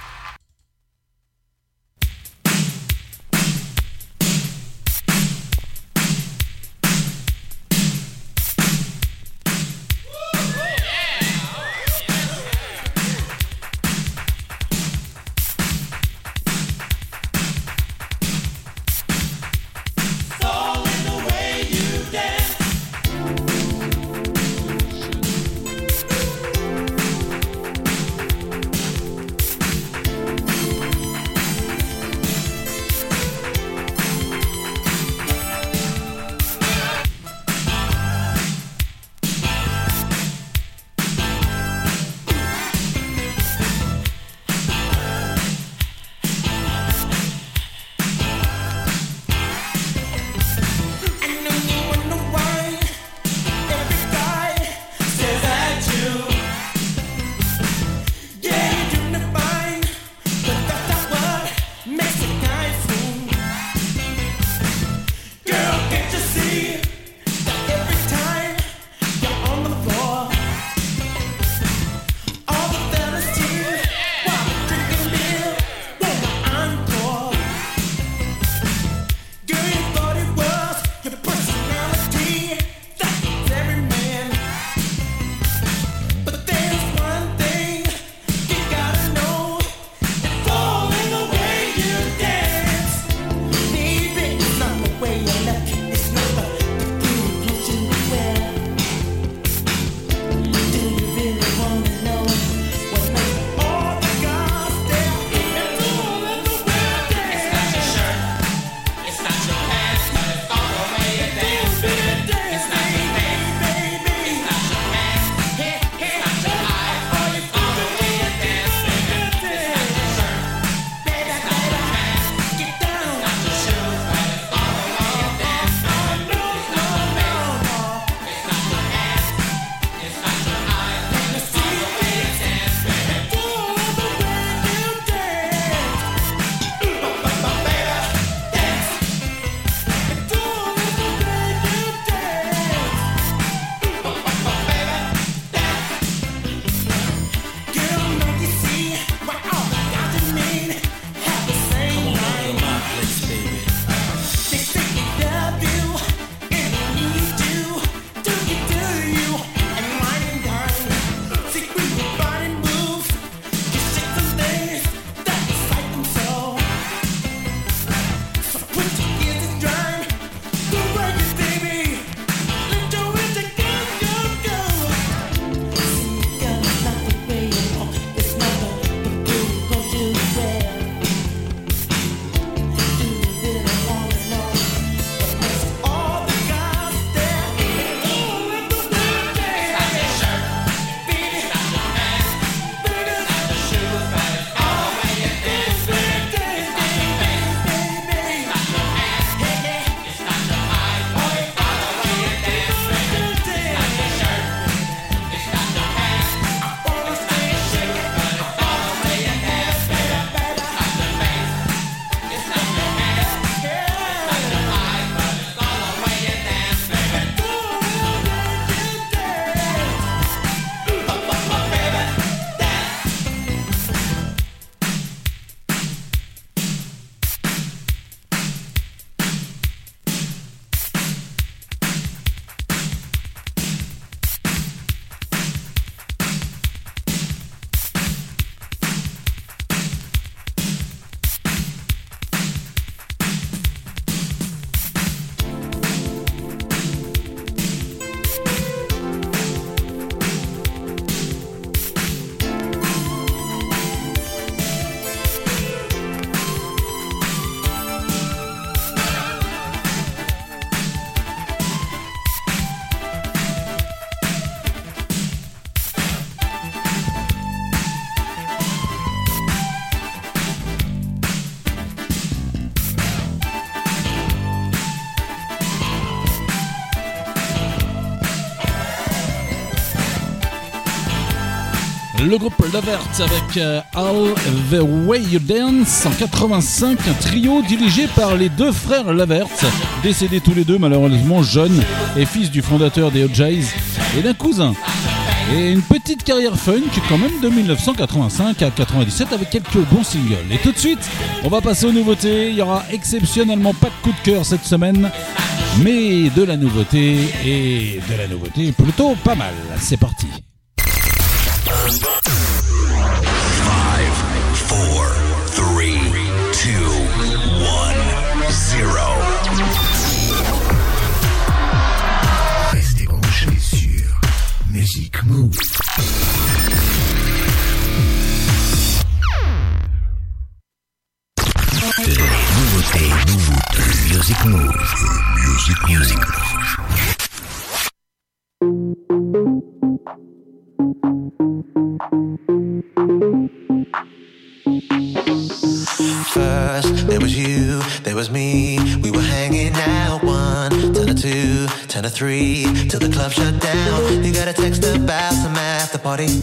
Le groupe Lovert avec euh, All the Way You Dance en 85, un trio dirigé par les deux frères Lovert, décédés tous les deux malheureusement jeunes et fils du fondateur des Hot et d'un cousin. Et une petite carrière funk quand même de 1985 à 97 avec quelques bons singles. Et tout de suite, on va passer aux nouveautés. Il y aura exceptionnellement pas de coup de cœur cette semaine, mais de la nouveauté et de la nouveauté plutôt pas mal. C'est parti.
Nouveautés, nouveautés, Music Move. Music, Music Move.
First, there was you, there was me. We were hanging out one, ten to two, ten to three, till the club shut down. You got a text about some after party.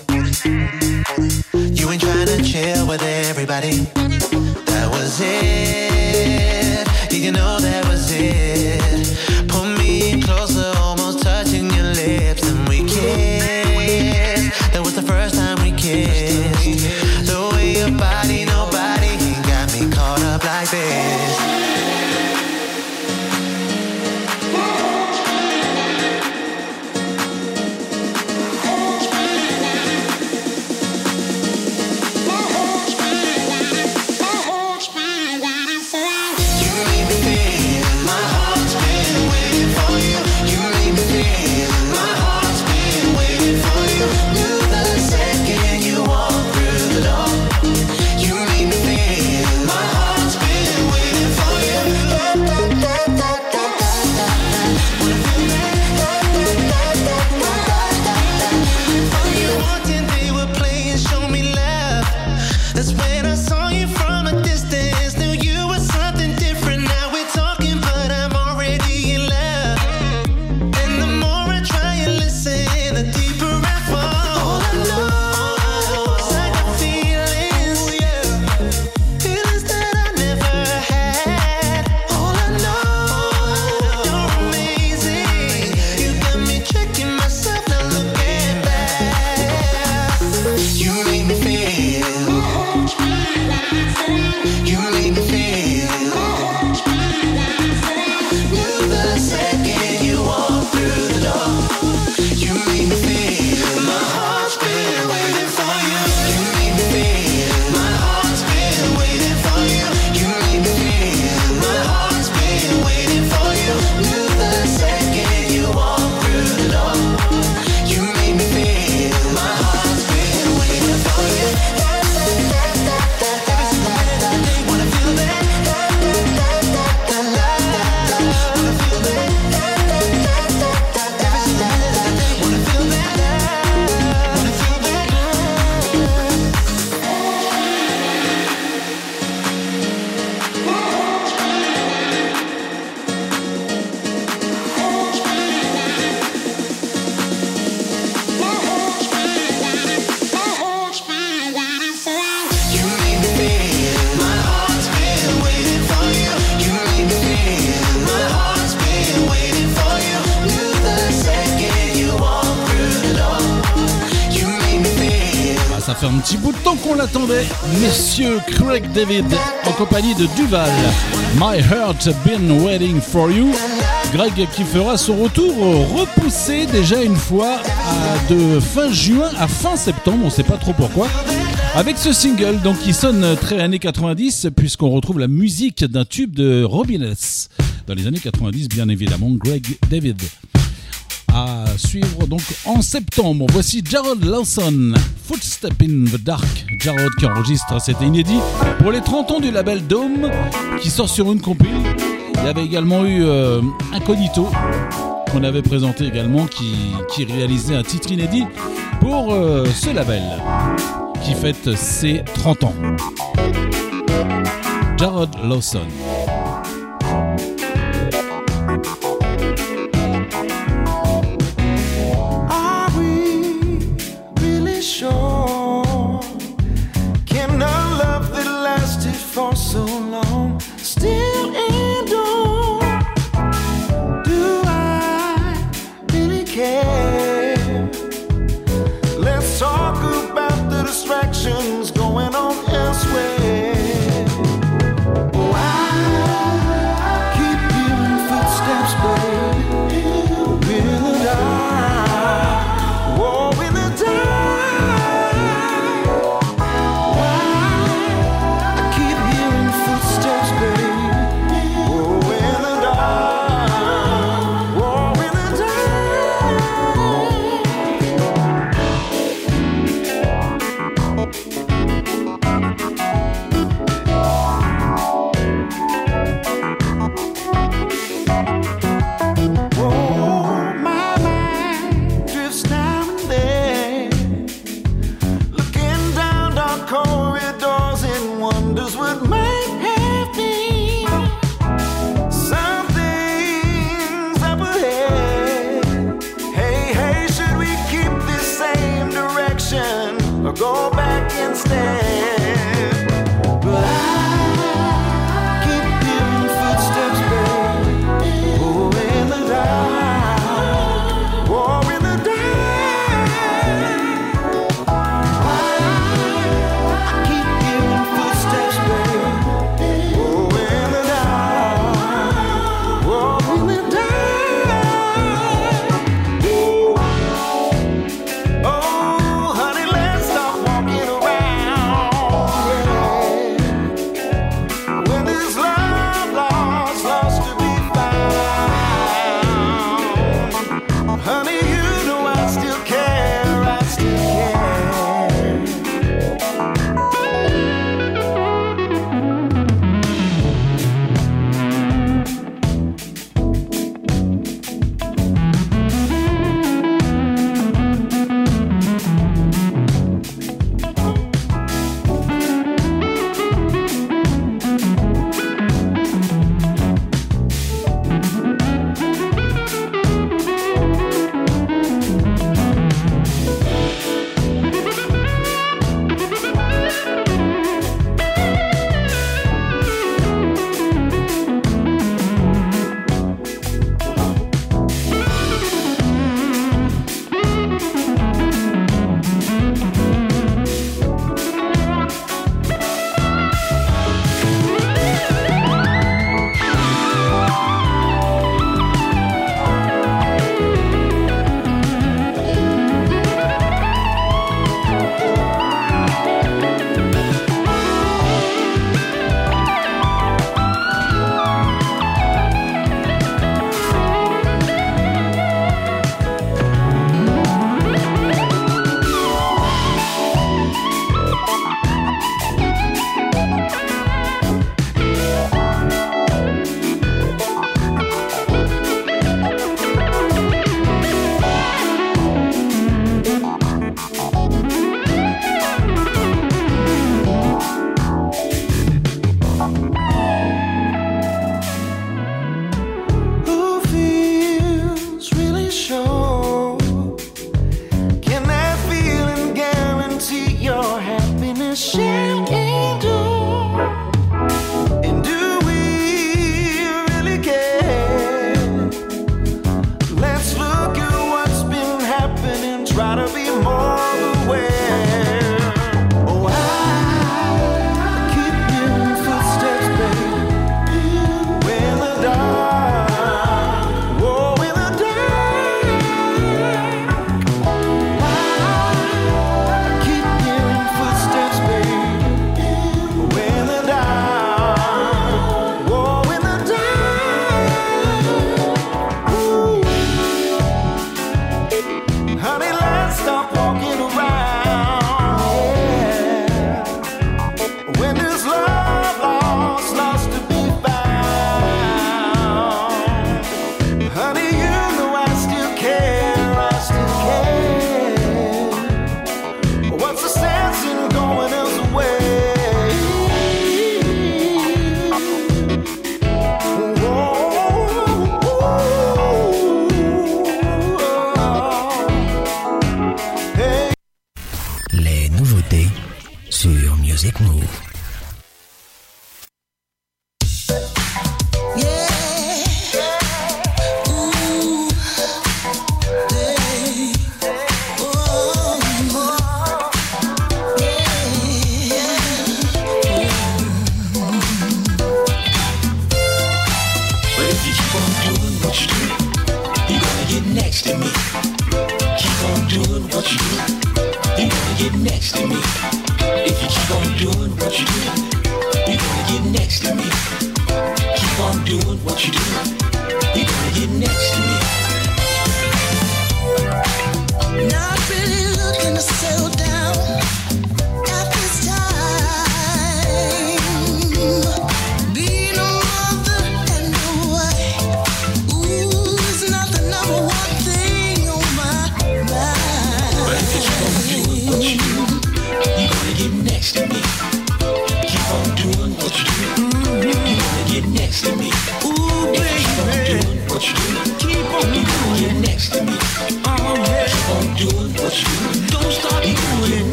Craig David en compagnie de Duval. My Heart Been Waiting for You. Greg qui fera son retour repoussé déjà une fois de fin juin à fin septembre, on sait pas trop pourquoi. Avec ce single donc qui sonne très années 90 puisqu'on retrouve la musique d'un tube de Robin S. Dans les années 90 bien évidemment Greg David à suivre donc en septembre. Voici Jarrod Lawson, Footstep in the Dark. Jarrod qui enregistre, c'était inédit, pour les 30 ans du label Dome, qui sort sur une compile. Il y avait également eu euh, Incognito, qu'on avait présenté également, qui, réalisait un titre inédit pour euh, ce label, qui fête ses 30 ans. Jarrod Lawson.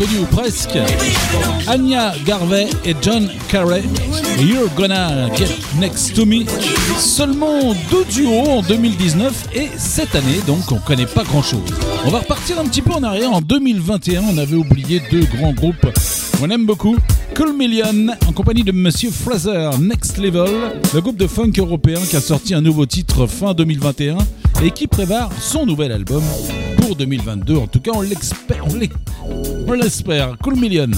Inconnu ou presque. Anya Garvey et John Carey. You're gonna get next to me. Seulement deux duos en 2019 et cette année, donc on connaît pas grand chose. On va repartir un petit peu en arrière. En 2021, on avait oublié deux grands groupes qu'on aime beaucoup. Cool Million en compagnie de Monsieur Fraser, Next Level, le groupe de funk européen qui a sorti un nouveau titre fin 2021 et qui prépare son nouvel album pour 2022. En tout cas, on on on l'espère. Cool Million.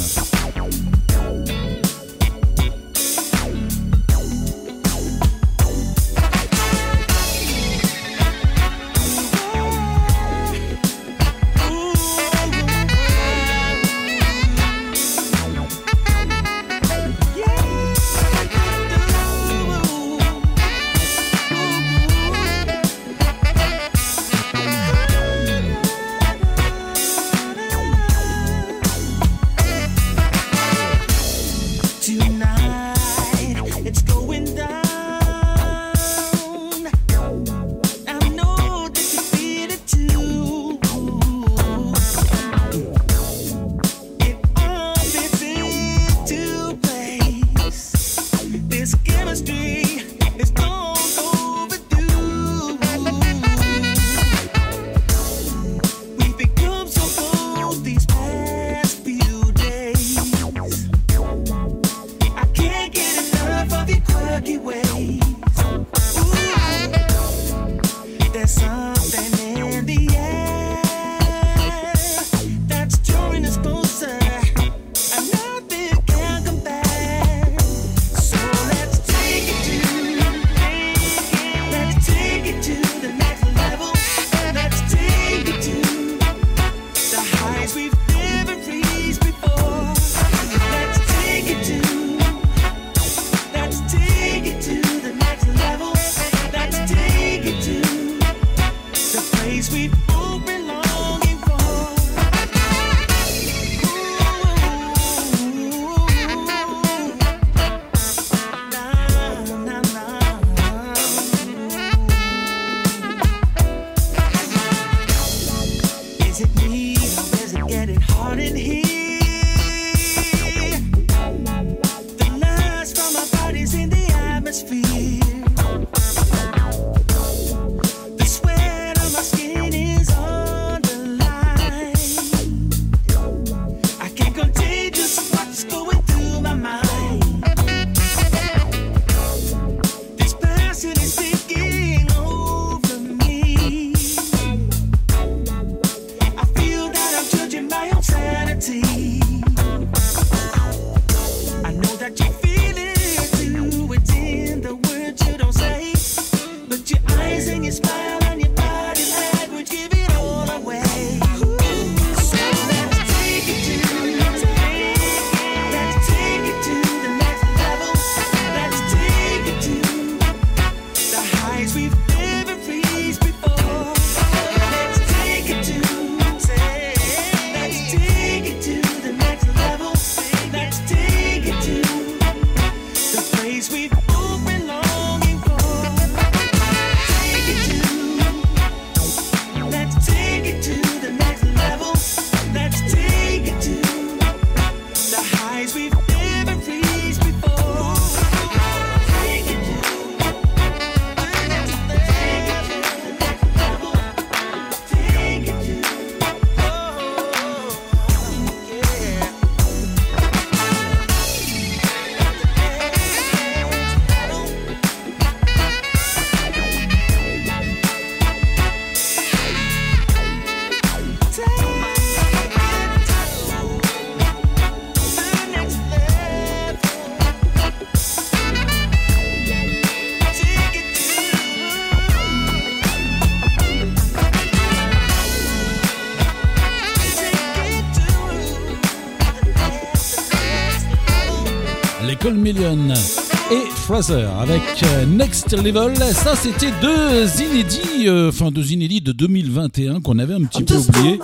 Et Fraser avec euh, Next Level. Ça, c'était deux inédits, euh, enfin deux inédits de 2021 qu'on avait un petit peu oublié.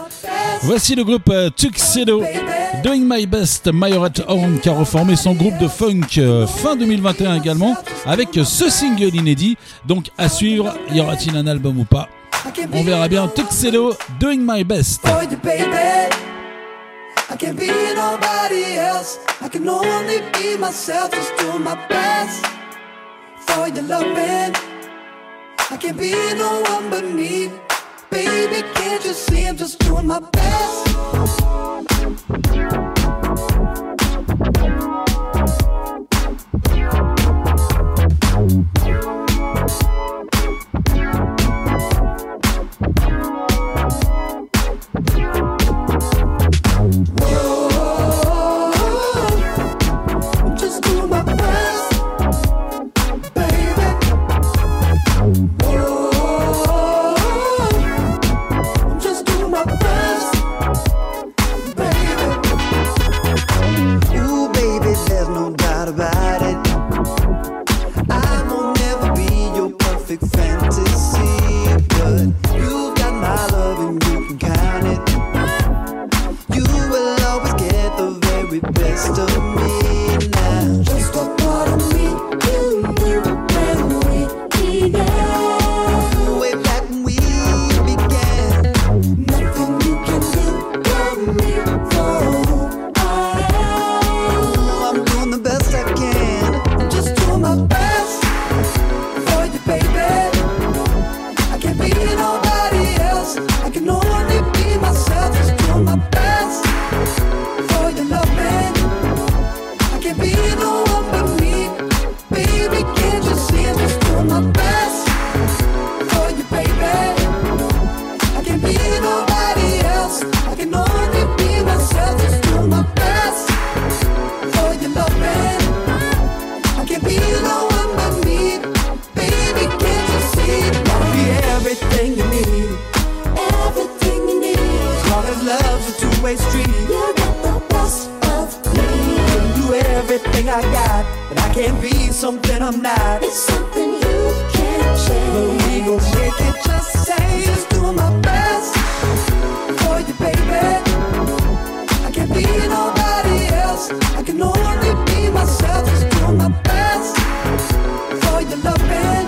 Voici le groupe euh, Tuxedo, Doing My Best, Mayoret Horn, qui a reformé son groupe de funk euh, fin 2021 également, avec ce single inédit. Donc à suivre, y aura-t-il un album ou pas? On verra bien. Tuxedo, Doing My Best.
I can't be nobody else. I can only be myself, just do my best for your loving. I can't be no one but me, baby. Can't you see I'm just doing my best? Love's a two-way street. You got the best of me. Can do everything I got, but I can't be something I'm not. It's something you can't change. But we gon' make it just say just doing my best for you, baby. I can't be nobody else. I can only be myself. Just doing my best for your loving.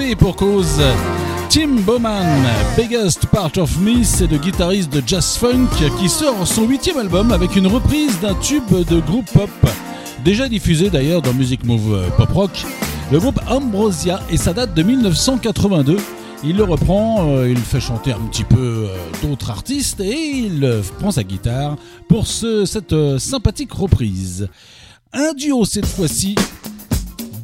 Et pour cause. Tim Bowman, Biggest Part of Me, c'est le guitariste de jazz funk qui sort son huitième album avec une reprise d'un tube de groupe pop, déjà diffusé d'ailleurs dans Music Move euh, Pop Rock, le groupe Ambrosia et ça date de 1982. Il le reprend, euh, il fait chanter un petit peu euh, d'autres artistes et il prend sa guitare pour ce- cette sympathique reprise. Un duo cette fois-ci,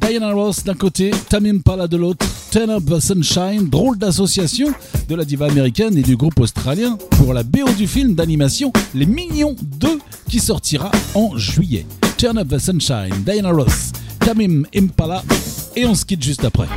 Diana Ross d'un côté, Tamim Pala de l'autre, Turn Up the Sunshine, drôle d'association de la diva américaine et du groupe australien pour la BO du film d'animation Les Mignons 2 qui sortira en juillet. Turn Up the Sunshine, Diana Ross, Tamim Impala et on se quitte juste après.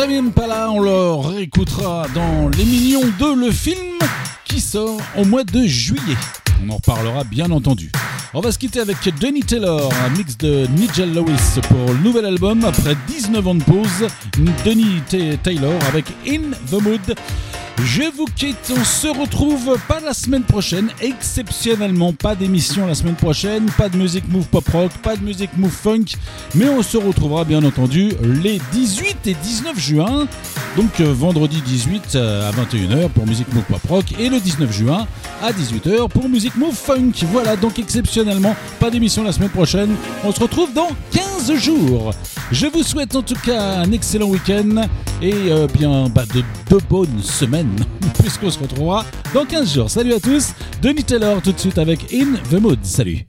On
le réécoutera dans Les Mignons 2, le film qui sort au mois de juillet. On en reparlera bien entendu. On va se quitter avec Denny Taylor, un mix de Nigel Lewis pour le nouvel album après 19 ans de pause. Denny Ta- Taylor avec In the Mood.
Je vous quitte, on se retrouve pas la semaine prochaine, exceptionnellement pas d'émission la semaine prochaine, pas de musique move pop rock, pas de musique move funk, mais on se retrouvera bien entendu les 18 et 19 juin, donc euh, vendredi 18 euh, à 21h pour musique move pop rock et le 19 juin à 18h pour musique move funk. Voilà donc exceptionnellement pas d'émission la semaine prochaine, on se retrouve dans 15 jours. Je vous souhaite en tout cas un excellent week-end et euh, bien bah, de, de bonnes semaines puisqu'on se retrouvera dans 15 jours. Salut à tous, Denis Taylor tout de suite avec In the Mood. Salut.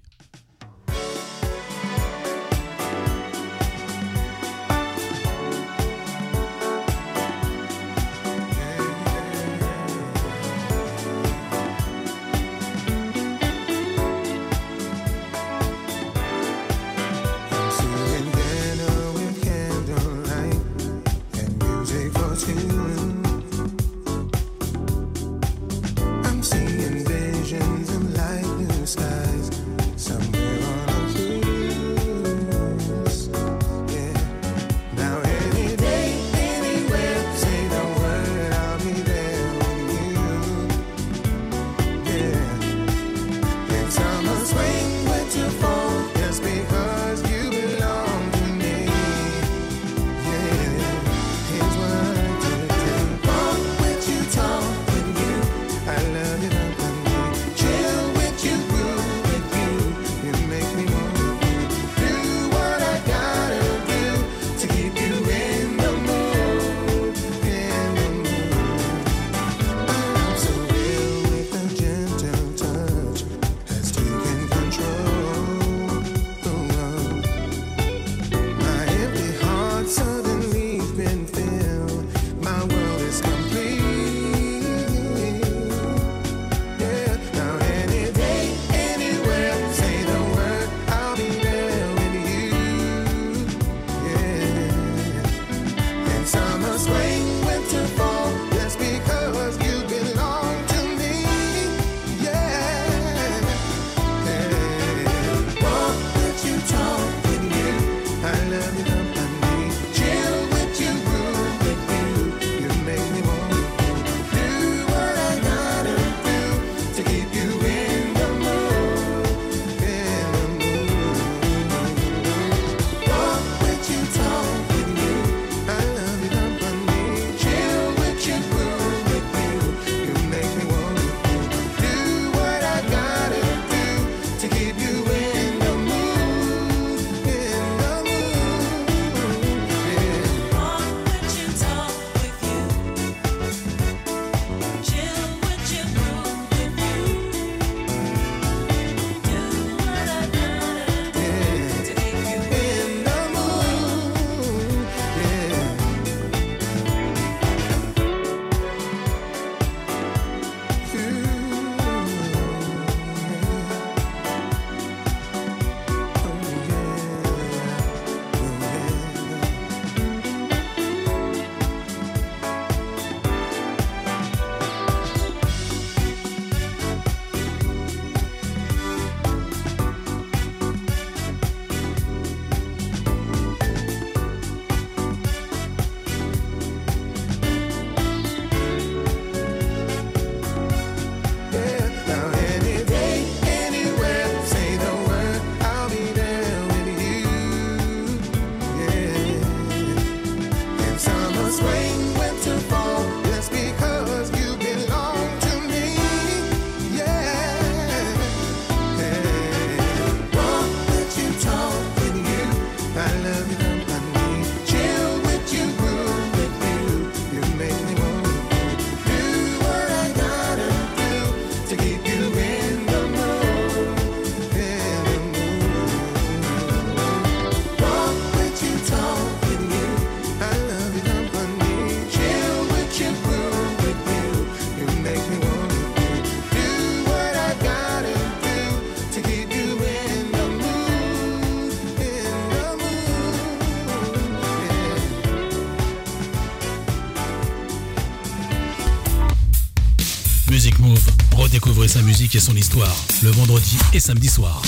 expliquer son histoire le vendredi et samedi soir.